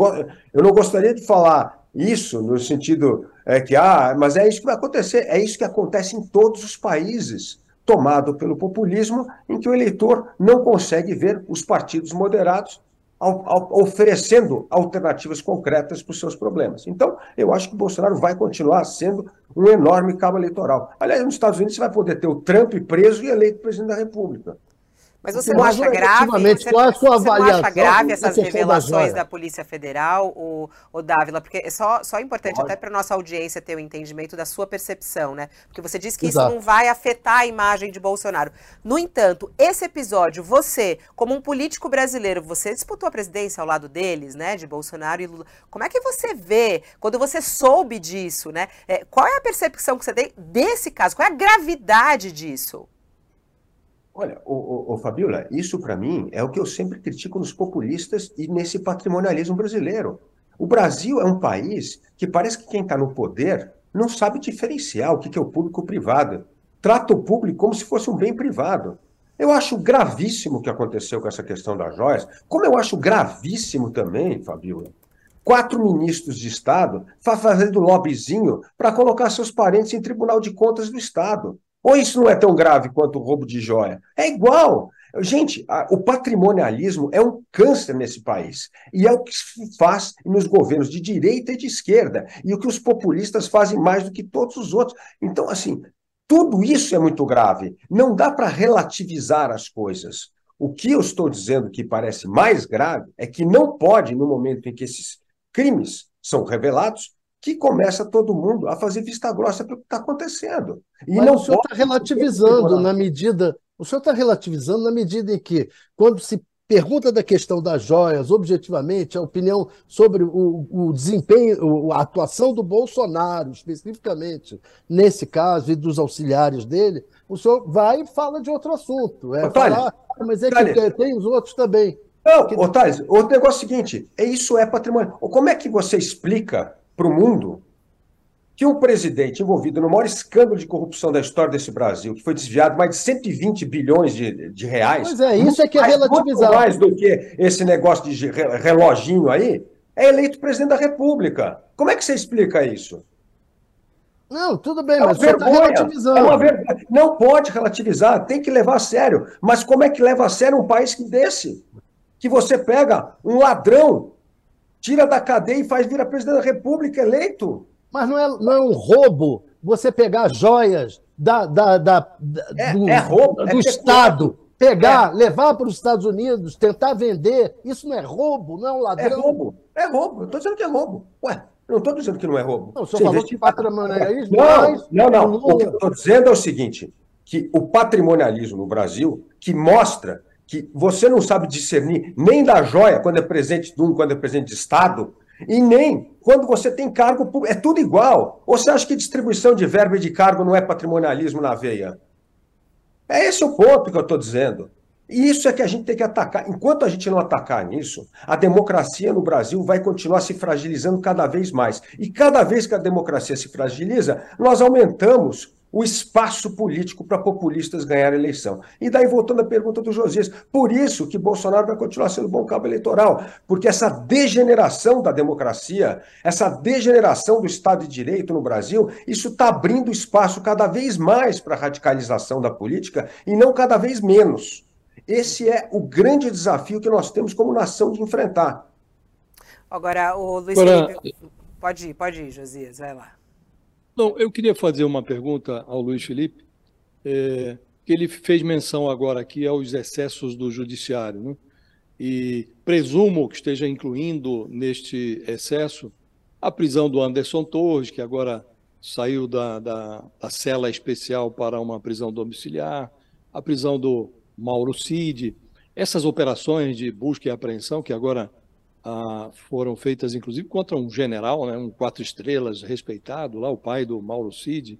eu não gostaria de falar isso no sentido é, que, ah, mas é isso que vai acontecer. É isso que acontece em todos os países tomado pelo populismo, em que o eleitor não consegue ver os partidos moderados oferecendo alternativas concretas para os seus problemas. Então, eu acho que o Bolsonaro vai continuar sendo um enorme cabo eleitoral. Aliás, nos Estados Unidos você vai poder ter o Trump preso e eleito presidente da República. Mas você não acha grave? Você, qual é a sua avaliação? Você acha grave essas revelações da, da, Polícia Federal, o, Dávila? Porque é só, só importante até para nossa audiência ter o um entendimento da sua percepção, né? Porque você disse que Exato. isso não vai afetar a imagem de Bolsonaro. No entanto, esse episódio, você, como um político brasileiro, você disputou a presidência ao lado deles, né? De Bolsonaro e Lula. Como é que você vê, quando você soube disso, né? É, qual é a percepção que você tem desse caso? Qual é a gravidade disso? Olha, o, o Fabiola, isso para mim é o que eu sempre critico nos populistas e nesse patrimonialismo brasileiro. O Brasil é um país que parece que quem está no poder não sabe diferenciar o que é o público e o privado. Trata o público como se fosse um bem privado. Eu acho gravíssimo o que aconteceu com essa questão das joias, como eu acho gravíssimo também, Fabiola, quatro ministros de Estado fazendo lobbyzinho para colocar seus parentes em Tribunal de Contas do Estado. Ou isso não é tão grave quanto o roubo de joia? É igual. Gente, a, o patrimonialismo é um câncer nesse país. E é o que se faz nos governos de direita e de esquerda. E o que os populistas fazem mais do que todos os outros. Então, assim, tudo isso é muito grave. Não dá para relativizar as coisas. O que eu estou dizendo que parece mais grave é que não pode, no momento em que esses crimes são revelados, que começa todo mundo a fazer vista grossa para o que está acontecendo. E Mas não o senhor está relativizando na medida. O senhor está relativizando na medida em que, quando se pergunta da questão das joias, objetivamente, a opinião sobre o, o desempenho, a atuação do Bolsonaro, especificamente, nesse caso, e dos auxiliares dele, o senhor vai e fala de outro assunto. É Otário, falar, ah, mas é que tem os outros também. Não, que... Otário, o negócio é o seguinte: é, isso é patrimônio. Como é que você explica para o mundo que um presidente envolvido no maior escândalo de corrupção da história desse Brasil, que foi desviado mais de 120 bilhões de, de reais. Pois é, isso é que é relativizar. mais do que esse negócio de reloginho aí, é eleito presidente da República. Como é que você explica isso? Não, tudo bem, é mas você está relativizando. É uma vergonha. Não pode relativizar, tem que levar a sério. Mas como é que leva a sério um país desse? Que você pega um ladrão tira da cadeia e faz vir a presidente da República eleito. Mas não é, não é um roubo você pegar joias da, da, da, é, do, é roubo, do é Estado, pegar, é. levar para os Estados Unidos, tentar vender. Isso não é roubo, não é um ladrão. É roubo, é roubo. Eu estou dizendo que é roubo. Ué, não estou dizendo que não é roubo. Não, o senhor falou que patrimonialismo... Não, não, não. O que eu estou dizendo é o seguinte, que o patrimonialismo no Brasil, que mostra que você não sabe discernir nem da joia quando é presente de um, quando é presente de Estado, e nem quando você tem cargo público. É tudo igual. Ou você acha que distribuição de verba e de cargo não é patrimonialismo na veia? É esse o ponto que eu estou dizendo. E isso é que a gente tem que atacar. Enquanto a gente não atacar nisso, a democracia no Brasil vai continuar se fragilizando cada vez mais. E cada vez que a democracia se fragiliza, nós aumentamos o espaço político para populistas ganhar a eleição. E daí, voltando à pergunta do Josias, por isso que Bolsonaro vai continuar sendo bom cabo eleitoral, porque essa degeneração da democracia, essa degeneração do Estado de Direito no Brasil, isso está abrindo espaço cada vez mais para a radicalização da política e não cada vez menos. Esse é o grande desafio que nós temos como nação de enfrentar. Agora, o Luiz Felipe... Pode ir, pode ir, Josias, vai lá. Não, eu queria fazer uma pergunta ao Luiz Felipe, é, que ele fez menção agora aqui aos excessos do judiciário, né? e presumo que esteja incluindo neste excesso a prisão do Anderson Torres, que agora saiu da, da, da cela especial para uma prisão domiciliar, a prisão do Mauro Cid, essas operações de busca e apreensão que agora ah, foram feitas, inclusive, contra um general, né, um quatro estrelas respeitado, lá o pai do Mauro Cid,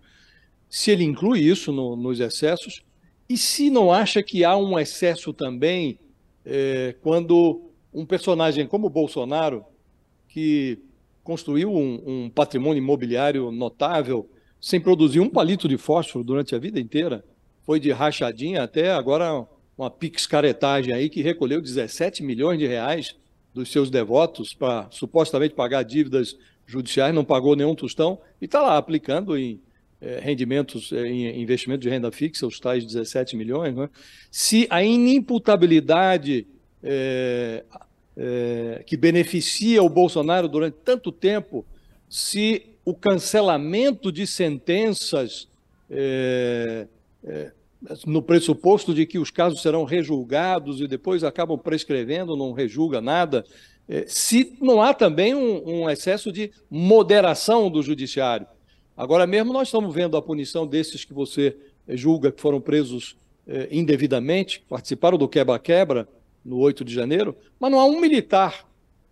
se ele inclui isso no, nos excessos, e se não acha que há um excesso também é, quando um personagem como Bolsonaro, que construiu um, um patrimônio imobiliário notável, sem produzir um palito de fósforo durante a vida inteira, foi de rachadinha até agora uma pixcaretagem aí que recolheu 17 milhões de reais dos seus devotos para supostamente pagar dívidas judiciais, não pagou nenhum tostão e está lá aplicando em é, rendimentos, é, em investimento de renda fixa, os tais 17 milhões. Né? Se a inimputabilidade é, que beneficia o Bolsonaro durante tanto tempo, se o cancelamento de sentenças no pressuposto de que os casos serão rejulgados e depois acabam prescrevendo, não rejulga nada, é, se não há também um, um, excesso de moderação do judiciário. Agora mesmo nós estamos vendo a punição desses que você julga que foram presos é, indevidamente, participaram do quebra-quebra no 8 de janeiro, mas não há um militar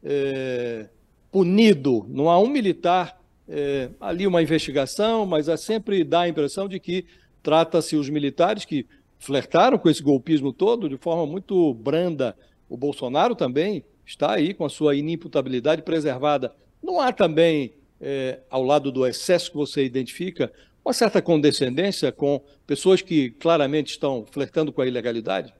é, punido, não há um militar é, ali uma investigação, mas é sempre dá a impressão de que trata-se os militares que flertaram com esse golpismo todo de forma muito branda. O Bolsonaro também está aí com a sua inimputabilidade preservada. Não há também, é, ao lado do excesso que você identifica, uma certa condescendência com pessoas que claramente estão flertando com a ilegalidade?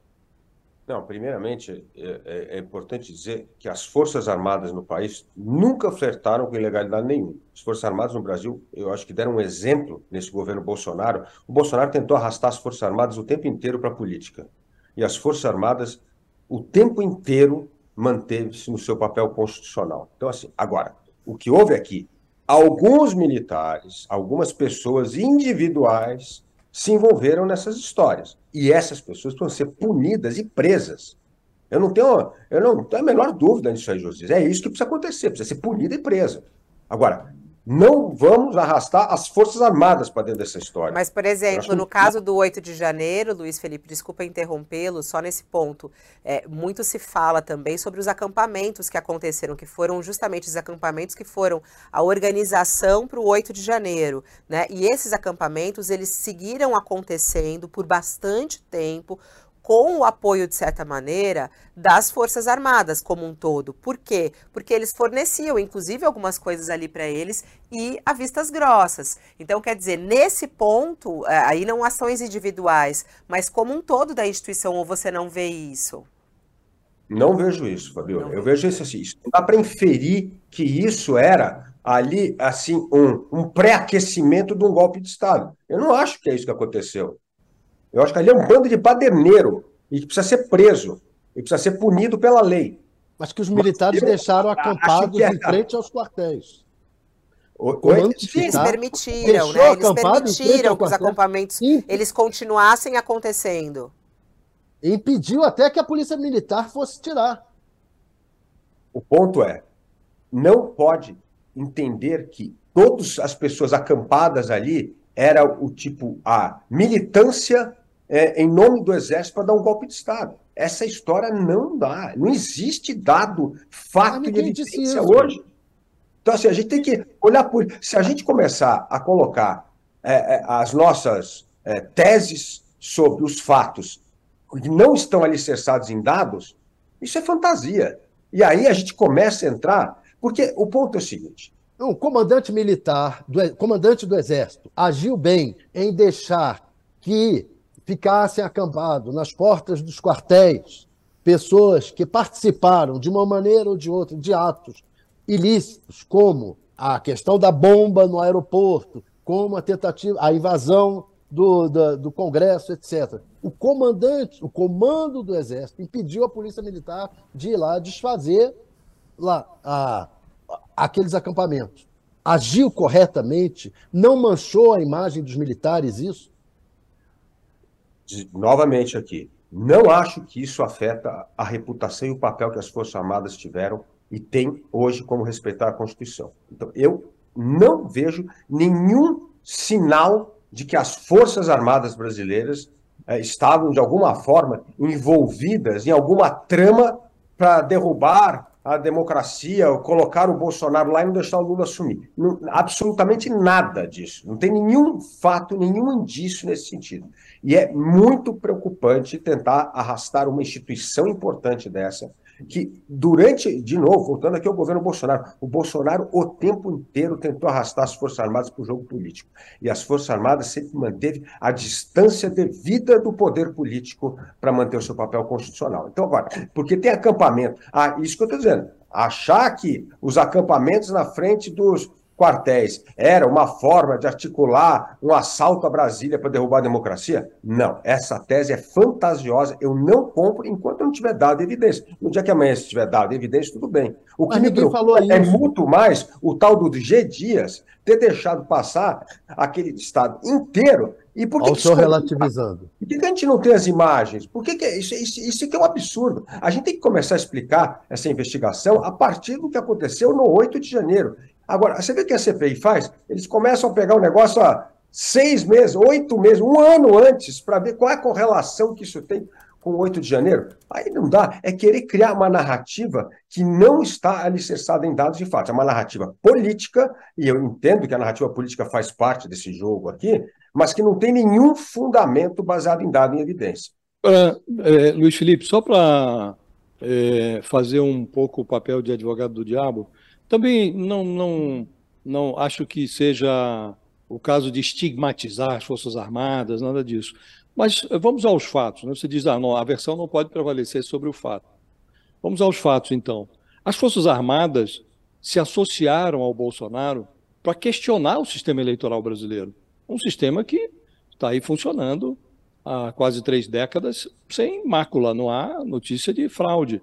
Não, primeiramente, é, é, é, importante dizer que as Forças Armadas no país nunca flertaram com ilegalidade nenhuma. As Forças Armadas no Brasil, eu acho que deram um exemplo nesse governo Bolsonaro. O Bolsonaro tentou arrastar as Forças Armadas o tempo inteiro para a política. E as Forças Armadas, o tempo inteiro, manteve-se no seu papel constitucional. Então, assim, agora, o que houve aqui, alguns militares, algumas pessoas individuais se envolveram nessas histórias. E essas pessoas precisam ser punidas e presas. Eu não tenho, eu não tenho a menor dúvida nisso aí, José. É isso que precisa acontecer, precisa ser punida e presa. Agora, não vamos arrastar as Forças Armadas para dentro dessa história. Mas, por exemplo, no caso do 8 de janeiro, Luiz Felipe, desculpa interrompê-lo, só nesse ponto, é, muito se fala também sobre os acampamentos que aconteceram, que foram justamente os acampamentos que foram a organização para o 8 de janeiro. Né? E esses acampamentos, eles seguiram acontecendo por bastante tempo, com o apoio, de certa maneira, das Forças Armadas como um todo. Por quê? Porque eles forneciam, inclusive, algumas coisas ali para eles e a vistas grossas. Então, quer dizer, nesse ponto, é, aí não ações individuais, mas como um todo da instituição, ou você não vê isso? Não vejo isso, Fabiola. Eu vejo isso assim. Dá para inferir que isso era ali, assim, um, um pré-aquecimento de um golpe de Estado. Eu não acho que é isso que aconteceu. Eu acho que ali é um bando de baderneiro e que precisa ser preso e precisa ser punido pela lei. Mas que os militares Mas, deixaram acampados é... em frente aos quartéis. Sim, eles permitiram, né? Eles permitiram que os acampamentos eles continuassem acontecendo. Impediu até que a polícia militar fosse tirar. O ponto é, não pode entender que todas as pessoas acampadas ali era o tipo a militância é, em nome do Exército para dar um golpe de Estado. Essa história não dá. Não existe dado, fato de evidência hoje. Então, assim, a gente tem que olhar por. Se a gente começar a colocar é, é, as nossas é, teses sobre os fatos que não estão alicerçados em dados, isso é fantasia. E aí a gente começa a entrar. Porque o ponto é o seguinte: o comandante militar, do, comandante do Exército, agiu bem em deixar que ficassem acampados nas portas dos quartéis pessoas que participaram de uma maneira ou de outra de atos ilícitos, como a questão da bomba no aeroporto, como a tentativa, a invasão do, do, do, Congresso, etc. O comandante, o comando do Exército impediu a Polícia Militar de ir lá desfazer lá a, aqueles acampamentos. Agiu corretamente? Não manchou a imagem dos militares isso? Novamente aqui, não acho que isso afeta a reputação e o papel que as Forças Armadas tiveram e têm hoje como respeitar a Constituição. Então, eu não vejo nenhum sinal de que as Forças Armadas brasileiras eh, estavam, de alguma forma, envolvidas em alguma trama para derrubar a democracia, colocar o Bolsonaro lá e não deixar o Lula assumir. Não, absolutamente nada disso. Não tem nenhum fato, nenhum indício nesse sentido. E é muito preocupante tentar arrastar uma instituição importante dessa, que durante, de novo, voltando aqui ao governo Bolsonaro, o Bolsonaro o tempo inteiro tentou arrastar as Forças Armadas para o jogo político. E as Forças Armadas sempre manteve a distância devida do poder político para manter o seu papel constitucional. Então, agora, porque tem acampamento. Ah, isso que eu estou dizendo. Achar que os acampamentos na frente dos quartéis era uma forma de articular um assalto a Brasília para derrubar a democracia? Não, essa tese é fantasiosa. Eu não compro enquanto não tiver dado evidência. No dia que amanhã se tiver dado evidência, tudo bem. O que Mas me preocupa é muito mais o tal do G. Dias ter deixado passar aquele estado inteiro e por que, que senhor relativizando. Por que, que, a gente não tem as imagens? Por que, que é, isso, isso, isso que é um absurdo? A gente tem que começar a explicar essa investigação a partir do que aconteceu no 8 de janeiro. Agora, você vê o que a CPI faz? Eles começam a pegar o negócio há seis meses, oito meses, um ano antes, para ver qual é a correlação que isso tem com o 8 de janeiro. Aí não dá, é querer criar uma narrativa que não está alicerçada em dados de fato. É uma narrativa política, e eu entendo que a narrativa política faz parte desse jogo aqui, mas que não tem nenhum fundamento baseado em dado em evidência. Uh, é, Luiz Felipe, só para é, fazer um pouco o papel de advogado do diabo, também não, não, não acho que seja o caso de estigmatizar as Forças Armadas, nada disso. Mas vamos aos fatos. Né? Você diz, ah, não, a versão não pode prevalecer sobre o fato. Vamos aos fatos, então. As Forças Armadas se associaram ao Bolsonaro para questionar o sistema eleitoral brasileiro. Um sistema que está aí funcionando há quase três décadas sem mácula, não há notícia de fraude.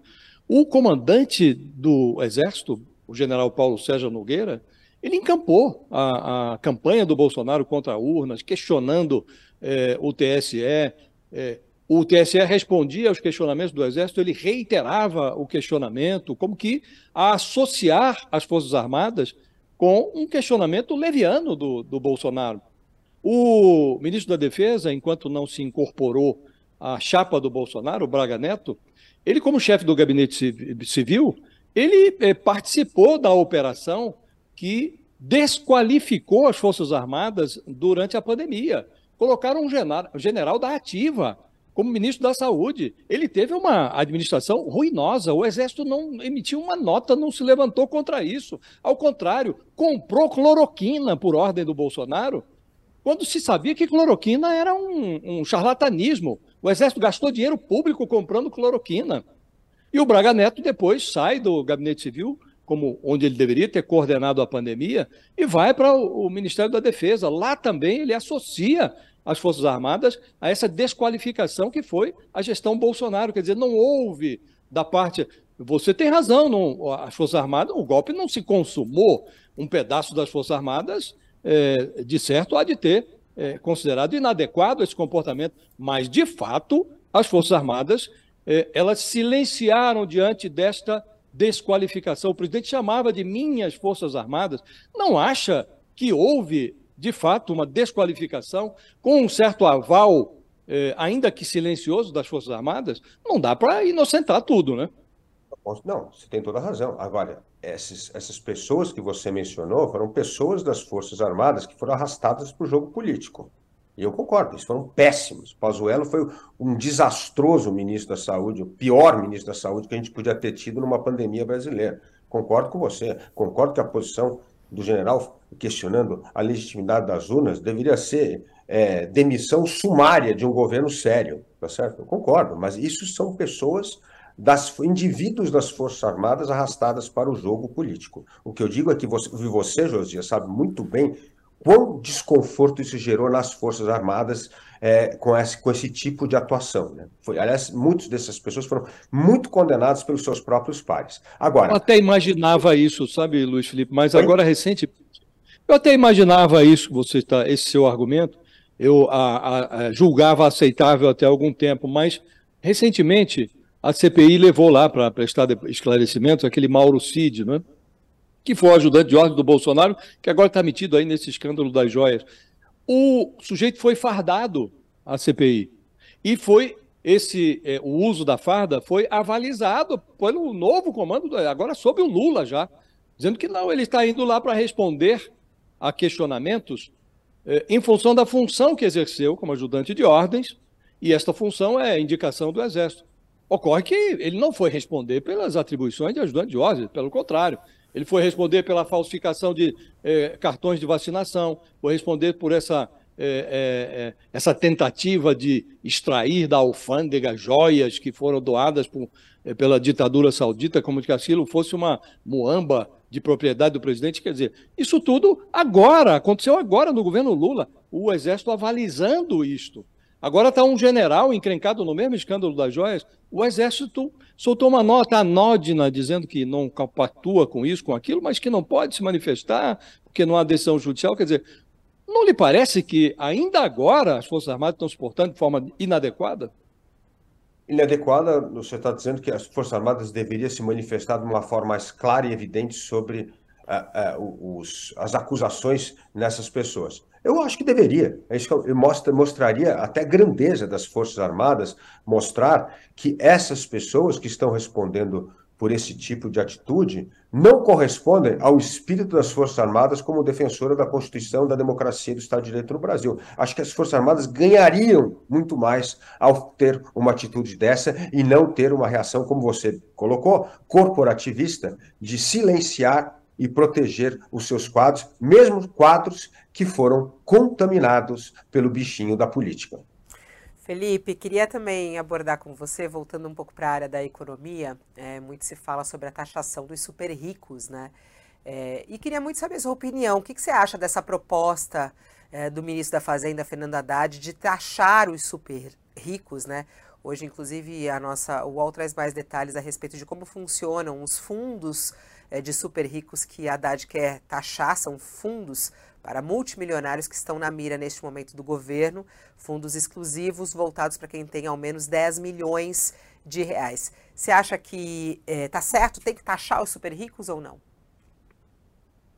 O comandante do Exército, o general Paulo Sérgio Nogueira, ele encampou a, a campanha do Bolsonaro contra urnas, questionando é, o TSE. É, o TSE respondia aos questionamentos do Exército, ele reiterava o questionamento, como que a associar as Forças Armadas com um questionamento leviano do, do Bolsonaro. O ministro da Defesa, enquanto não se incorporou à chapa do Bolsonaro, o Braga Neto, ele, como chefe do gabinete civil, ele eh, participou da operação que desqualificou as Forças Armadas durante a pandemia. Colocaram um general da ativa como ministro da Saúde. Ele teve uma administração ruinosa. O Exército não emitiu uma nota, não se levantou contra isso. Ao contrário, comprou cloroquina por ordem do Bolsonaro quando se sabia que cloroquina era um, um charlatanismo. O Exército gastou dinheiro público comprando cloroquina. E o Braga Neto depois sai do gabinete civil, como onde ele deveria ter coordenado a pandemia, e vai para o, Ministério da Defesa. Lá também ele associa as Forças Armadas a essa desqualificação que foi a gestão Bolsonaro. Quer dizer, não houve da parte. Você tem razão, não, as Forças Armadas, o golpe não se consumou. Um pedaço das Forças Armadas é, de certo, há de ter é, considerado inadequado esse comportamento, mas, de fato, as Forças Armadas elas silenciaram diante desta desqualificação. O presidente chamava de minhas Forças Armadas. Não acha que houve, de fato, uma desqualificação com um certo aval, é, ainda que silencioso, das Forças Armadas? Não dá para inocentar tudo, né? Não, você tem toda a razão. Agora, essas pessoas que você mencionou foram pessoas das Forças Armadas que foram arrastadas para o jogo político. E eu concordo, eles foram péssimos. Pazuello foi um desastroso ministro da Saúde, o pior ministro da Saúde que a gente podia ter tido numa pandemia brasileira. Concordo com você. Concordo que a posição do general questionando a legitimidade das urnas deveria ser é, demissão sumária de um governo sério, tá certo? Eu concordo, mas isso são pessoas das indivíduos das Forças Armadas arrastadas para o jogo político. O que eu digo é que você, você Josias, sabe muito bem quão desconforto isso gerou nas Forças Armadas é, com, esse, com esse tipo de atuação. Né? Foi, aliás, muitas dessas pessoas foram muito condenadas pelos seus próprios pares. Agora, eu até imaginava isso, sabe, Luiz Felipe, mas agora recente, eu até imaginava isso, você está, esse seu argumento, eu a, a, a, julgava aceitável até algum tempo, mas recentemente a CPI levou lá para prestar esclarecimentos aquele Mauro Cid, né? Que foi o ajudante de ordem do Bolsonaro, que agora está metido aí nesse escândalo das joias. O sujeito foi fardado à CPI. E foi esse é, o uso da farda foi avalizado pelo novo comando, agora sob o Lula já, dizendo que não, ele está indo lá para responder a questionamentos é, em função da função que exerceu como ajudante de ordens, e esta função é indicação do Exército. Ocorre que ele não foi responder pelas atribuições de ajudante de ordem, pelo contrário. Ele foi responder pela falsificação de eh, cartões de vacinação, foi responder por essa, eh, eh, essa tentativa de extrair da alfândega joias que foram doadas por, pela ditadura saudita, como se aquilo fosse uma muamba de propriedade do presidente. Quer dizer, isso tudo agora, aconteceu agora no governo Lula, o Exército avalizando isto. Agora está um general encrencado no mesmo escândalo das joias. O Exército soltou uma nota anódina dizendo que não compactua com isso, com aquilo, mas que não pode se manifestar porque não há decisão judicial. Quer dizer, não lhe parece que ainda agora as Forças Armadas estão se portando de forma inadequada? Inadequada, você está dizendo que as Forças Armadas deveriam se manifestar de uma forma mais clara e evidente sobre uh, uh, os, as acusações nessas pessoas. Eu acho que deveria. É isso mostra, mostraria até grandeza das Forças Armadas, mostrar que essas pessoas que estão respondendo por esse tipo de atitude não correspondem ao espírito das Forças Armadas como defensora da Constituição, da democracia e do Estado de Direito no Brasil. Acho que as Forças Armadas ganhariam muito mais ao ter uma atitude dessa e não ter uma reação, como você colocou, corporativista, de silenciar e proteger os seus quadros, mesmo quadros que foram contaminados pelo bichinho da política. Felipe, queria também abordar com você, voltando um pouco para a área da economia, é, muito se fala sobre a taxação dos super ricos, né? É, e queria muito saber a sua opinião. O que, que você acha dessa proposta é, do ministro da Fazenda, Fernando Haddad, de taxar os super ricos, né? Hoje, inclusive, a nossa o UOL traz mais detalhes a respeito de como funcionam os fundos é, de super ricos que a Haddad quer taxar, são fundos para multimilionários que estão na mira neste momento do governo, fundos exclusivos voltados para quem tem ao menos 10 milhões de reais. Você acha que está é, certo, tem que taxar os super ricos ou não?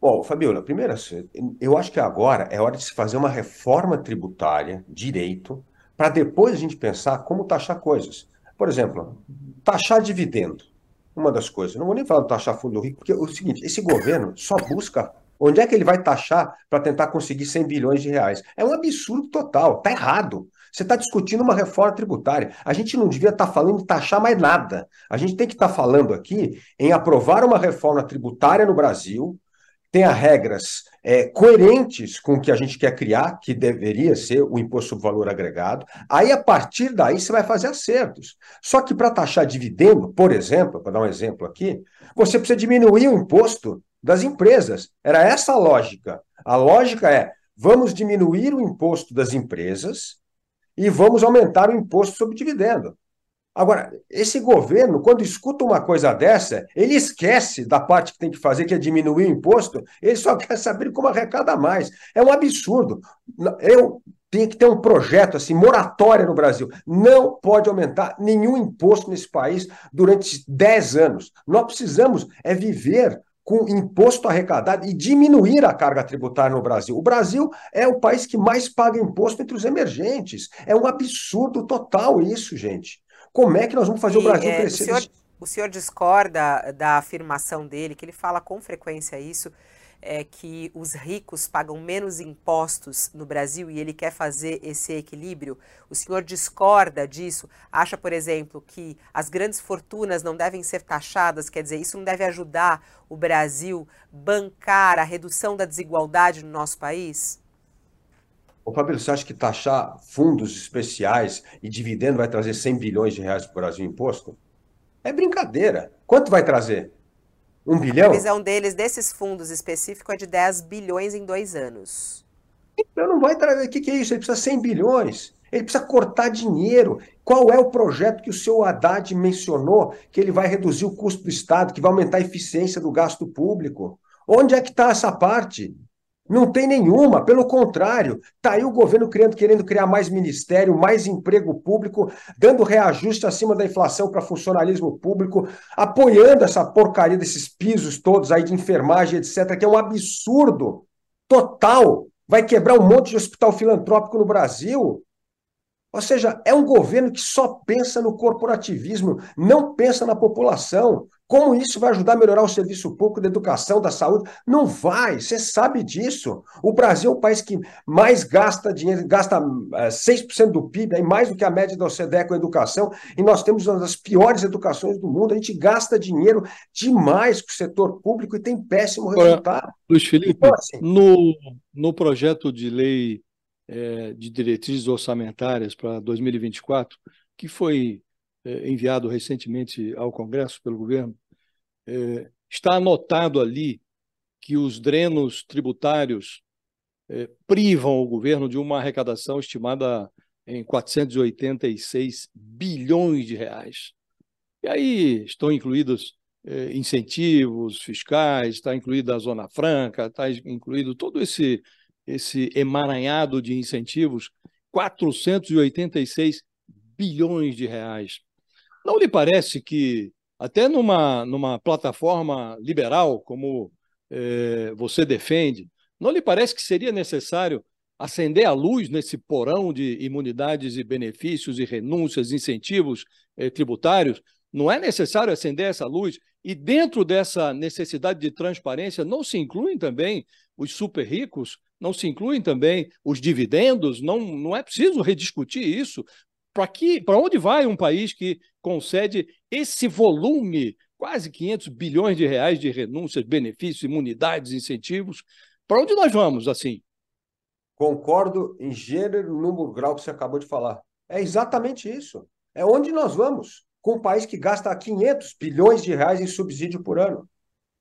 Bom, Fabiola, primeiro, assim, eu acho que agora é hora de se fazer uma reforma tributária, direito, para depois a gente pensar como taxar coisas. Por exemplo, taxar dividendo uma das coisas. Não vou nem falar do taxar fundo rico, porque é o seguinte, esse governo só busca onde é que ele vai taxar para tentar conseguir 100 bilhões de reais. É um absurdo total, está errado. Você está discutindo uma reforma tributária. A gente não devia estar tá falando de taxar mais nada. A gente tem que estar tá falando aqui em aprovar uma reforma tributária no Brasil, tenha regras é, coerentes com o que a gente quer criar, que deveria ser o imposto sobre valor agregado. Aí, a partir daí, você vai fazer acertos. Só que para taxar dividendo, por exemplo, para dar um exemplo aqui, você precisa diminuir o imposto das empresas. Era essa a lógica. A lógica é: vamos diminuir o imposto das empresas e vamos aumentar o imposto sobre dividendo. Agora, esse governo, quando escuta uma coisa dessa, ele esquece da parte que tem que fazer, que é diminuir o imposto, ele só quer saber como arrecada mais. É um absurdo. Eu tenho que ter um projeto assim, moratória no Brasil. Não pode aumentar nenhum imposto nesse país durante 10 anos. Nós precisamos é viver com imposto arrecadado e diminuir a carga tributária no Brasil. O Brasil é o país que mais paga imposto entre os emergentes. É um absurdo total isso, gente. Como é que nós vamos fazer e, o Brasil é, crescer? O senhor, o senhor discorda da afirmação dele, que ele fala com frequência isso, é que os ricos pagam menos impostos no Brasil e ele quer fazer esse equilíbrio? O senhor discorda disso? Acha, por exemplo, que as grandes fortunas não devem ser taxadas? Quer dizer, isso não deve ajudar o Brasil bancar a redução da desigualdade no nosso país? Ô, Fabrício, você acha que taxar fundos especiais e dividendo vai trazer 100 bilhões de reais para o Brasil imposto? É brincadeira. Quanto vai trazer? Um bilhão? A previsão deles, desses fundos específicos, é de 10 bilhões em dois anos. Então não vai trazer. O que, que é isso? Ele precisa 100 bilhões. Ele precisa cortar dinheiro. Qual é o projeto que o seu Haddad mencionou que ele vai reduzir o custo do Estado, que vai aumentar a eficiência do gasto público? Onde é que está essa parte? Não tem nenhuma, pelo contrário, está aí o governo criando, querendo criar mais ministério, mais emprego público, dando reajuste acima da inflação para funcionalismo público, apoiando essa porcaria desses pisos todos aí de enfermagem, etc., que é um absurdo total. Vai quebrar um monte de hospital filantrópico no Brasil. Ou seja, é um governo que só pensa no corporativismo, não pensa na população. Como isso vai ajudar a melhorar o serviço público da educação, da saúde? Não vai, você sabe disso. O Brasil é o país que mais gasta dinheiro, gasta é, 6% do PIB, é mais do que a média da OCDE com a educação, e nós temos uma das piores educações do mundo. A gente gasta dinheiro demais com o setor público e tem péssimo resultado. Luiz Felipe, então, assim, no, no projeto de lei é, de diretrizes orçamentárias para 2024, que foi enviado recentemente ao Congresso pelo governo, é, está anotado ali que os drenos tributários eh, privam o governo de uma arrecadação estimada em 486 bilhões de reais. E aí estão incluídos incentivos fiscais, está incluída a Zona Franca, está incluído todo esse, esse emaranhado de incentivos, 486 bilhões de reais. Não lhe parece que, até numa, numa plataforma liberal, como eh, você defende, não lhe parece que seria necessário acender a luz nesse porão de imunidades e benefícios e renúncias, incentivos eh, tributários? Não é necessário acender essa luz? E dentro dessa necessidade de transparência, não se incluem também os super ricos? Não se incluem também os dividendos? Não, não é preciso rediscutir isso. Para onde vai um país que concede esse volume, quase 500 bilhões de reais de renúncias, benefícios, imunidades, incentivos? Para onde nós vamos assim? Concordo em gênero, número, grau que você acabou de falar. É exatamente isso. É onde nós vamos com um país que gasta 500 bilhões de reais em subsídio por ano.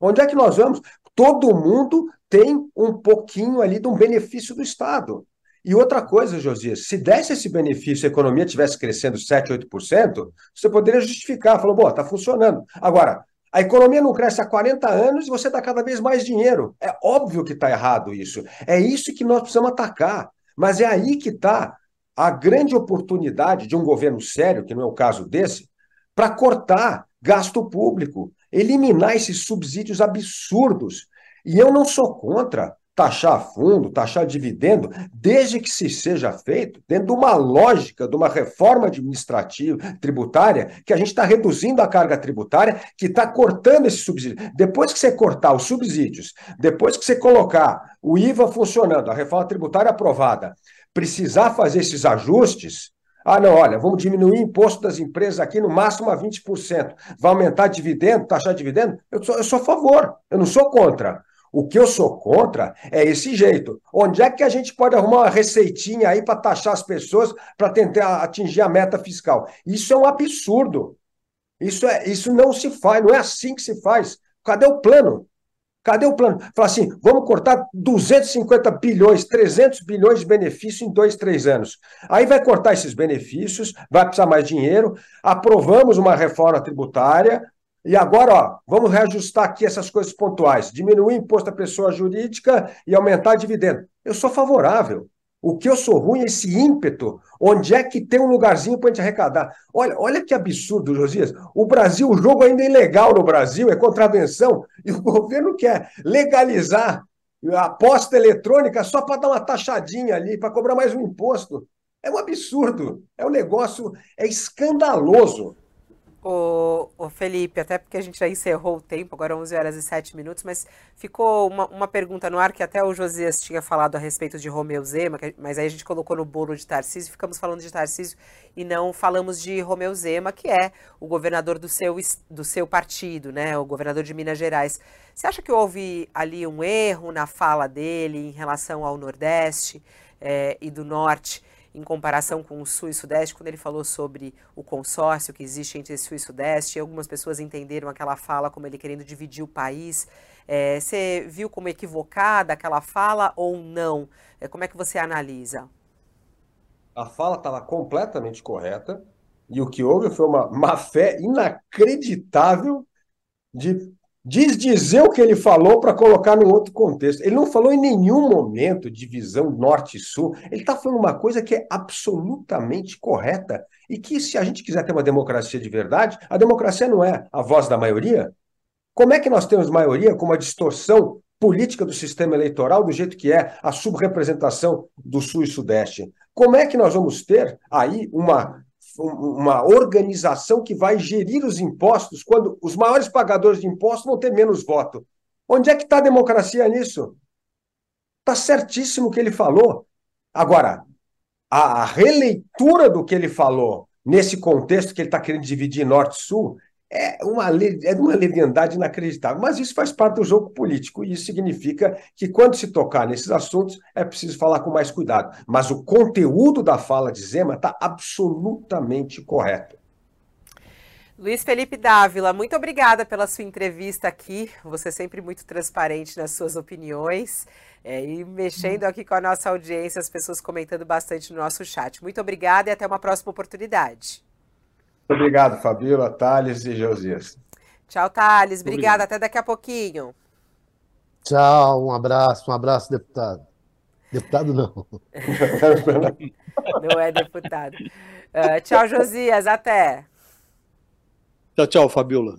Onde é que nós vamos? Todo mundo tem um pouquinho ali de um benefício do Estado. E outra coisa, Josias, se desse esse benefício, a economia estivesse crescendo 7, 8%, você poderia justificar, falou, bom, está funcionando. Agora, a economia não cresce há 40 anos e você dá cada vez mais dinheiro. É óbvio que está errado isso. É isso que nós precisamos atacar. Mas é aí que está a grande oportunidade de um governo sério, que não é o caso desse, para cortar gasto público, eliminar esses subsídios absurdos. E eu não sou contra taxar fundo, taxar dividendo, desde que se seja feito dentro de uma lógica, de uma reforma administrativa, tributária, que a gente está reduzindo a carga tributária, que está cortando esse subsídio. Depois que você cortar os subsídios, depois que você colocar o IVA funcionando, a reforma tributária aprovada, precisar fazer esses ajustes, ah, não, olha, vamos diminuir o imposto das empresas aqui no máximo a 20%. Vai aumentar dividendo, taxar dividendo? Eu sou, eu sou a favor, eu não sou contra. O que eu sou contra é esse jeito. Onde é que a gente pode arrumar uma receitinha aí para taxar as pessoas para tentar atingir a meta fiscal? Isso é um absurdo. Isso, é, isso não se faz, não é assim que se faz. Cadê o plano? Cadê o plano? Fala assim, vamos cortar 250 bilhões, 300 bilhões de benefício em dois, três anos. Aí vai cortar esses benefícios, vai precisar mais dinheiro, aprovamos uma reforma tributária, e agora, ó, vamos reajustar aqui essas coisas pontuais, diminuir imposto à pessoa jurídica e aumentar dividendo. Eu sou favorável. O que eu sou ruim é esse ímpeto. Onde é que tem um lugarzinho para a gente arrecadar? Olha, olha que absurdo, Josias. O Brasil, o jogo ainda é ilegal no Brasil, é contravenção, e o governo quer legalizar a aposta eletrônica só para dar uma taxadinha ali, para cobrar mais um imposto. É um absurdo. É um negócio, é escandaloso. O, o, Felipe, até porque a gente já encerrou o tempo, agora 11 horas e 7 minutos, mas ficou uma, uma pergunta no ar que até o Josias tinha falado a respeito de Romeu Zema, que, mas aí a gente colocou no bolo de Tarcísio, ficamos falando de Tarcísio e não falamos de Romeu Zema, que é o governador do seu, do seu partido, né, o governador de Minas Gerais. Você acha que houve ali um erro na fala dele em relação ao Nordeste é, e do Norte? Em comparação com o Sul e Sudeste, quando ele falou sobre o consórcio que existe entre Sul e Sudeste, algumas pessoas entenderam aquela fala como ele querendo dividir o país. É, você viu como equivocada aquela fala ou não? É, como é que você analisa? A fala estava completamente correta e o que houve foi uma má fé inacreditável de desdizer o que ele falou para colocar num outro contexto. Ele não falou em nenhum momento de visão norte-sul. Ele está falando uma coisa que é absolutamente correta e que, se a gente quiser ter uma democracia de verdade, a democracia não é a voz da maioria. Como é que nós temos maioria com uma distorção política do sistema eleitoral do jeito que é a subrepresentação do Sul e Sudeste? Como é que nós vamos ter aí uma uma organização que vai gerir os impostos quando os maiores pagadores de impostos vão ter menos voto. Onde é que está a democracia nisso? Está certíssimo o que ele falou. Agora, a releitura do que ele falou nesse contexto que ele está querendo dividir norte-sul é uma, é uma leviandade inacreditável. Mas isso faz parte do jogo político, e isso significa que, quando se tocar nesses assuntos, é preciso falar com mais cuidado. Mas o conteúdo da fala de Zema está absolutamente correto. Luiz Felipe Dávila, muito obrigada pela sua entrevista aqui. Você é sempre muito transparente nas suas opiniões é, e mexendo aqui com a nossa audiência, as pessoas comentando bastante no nosso chat. Muito obrigada e até uma próxima oportunidade. Muito obrigado, Fabíola, Thales e Josias. Tchau, Thales. Obrigada. Até daqui a pouquinho. Tchau, um abraço, um abraço, deputado. Deputado não. não é deputado. Uh, tchau, Josias. Até. Tchau, tchau, Fabiola.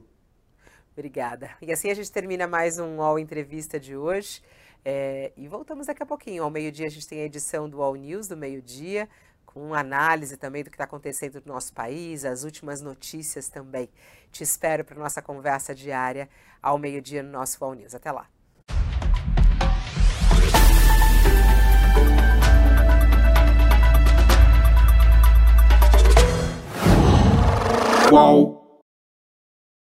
Obrigada. E assim a gente termina mais um UOL Entrevista de hoje. É, e voltamos daqui a pouquinho. Ao meio-dia a gente tem a edição do UOL News do meio-dia, com análise também do que está acontecendo no nosso país, as últimas notícias também. Te espero para nossa conversa diária ao meio-dia no nosso Wall News. Até lá.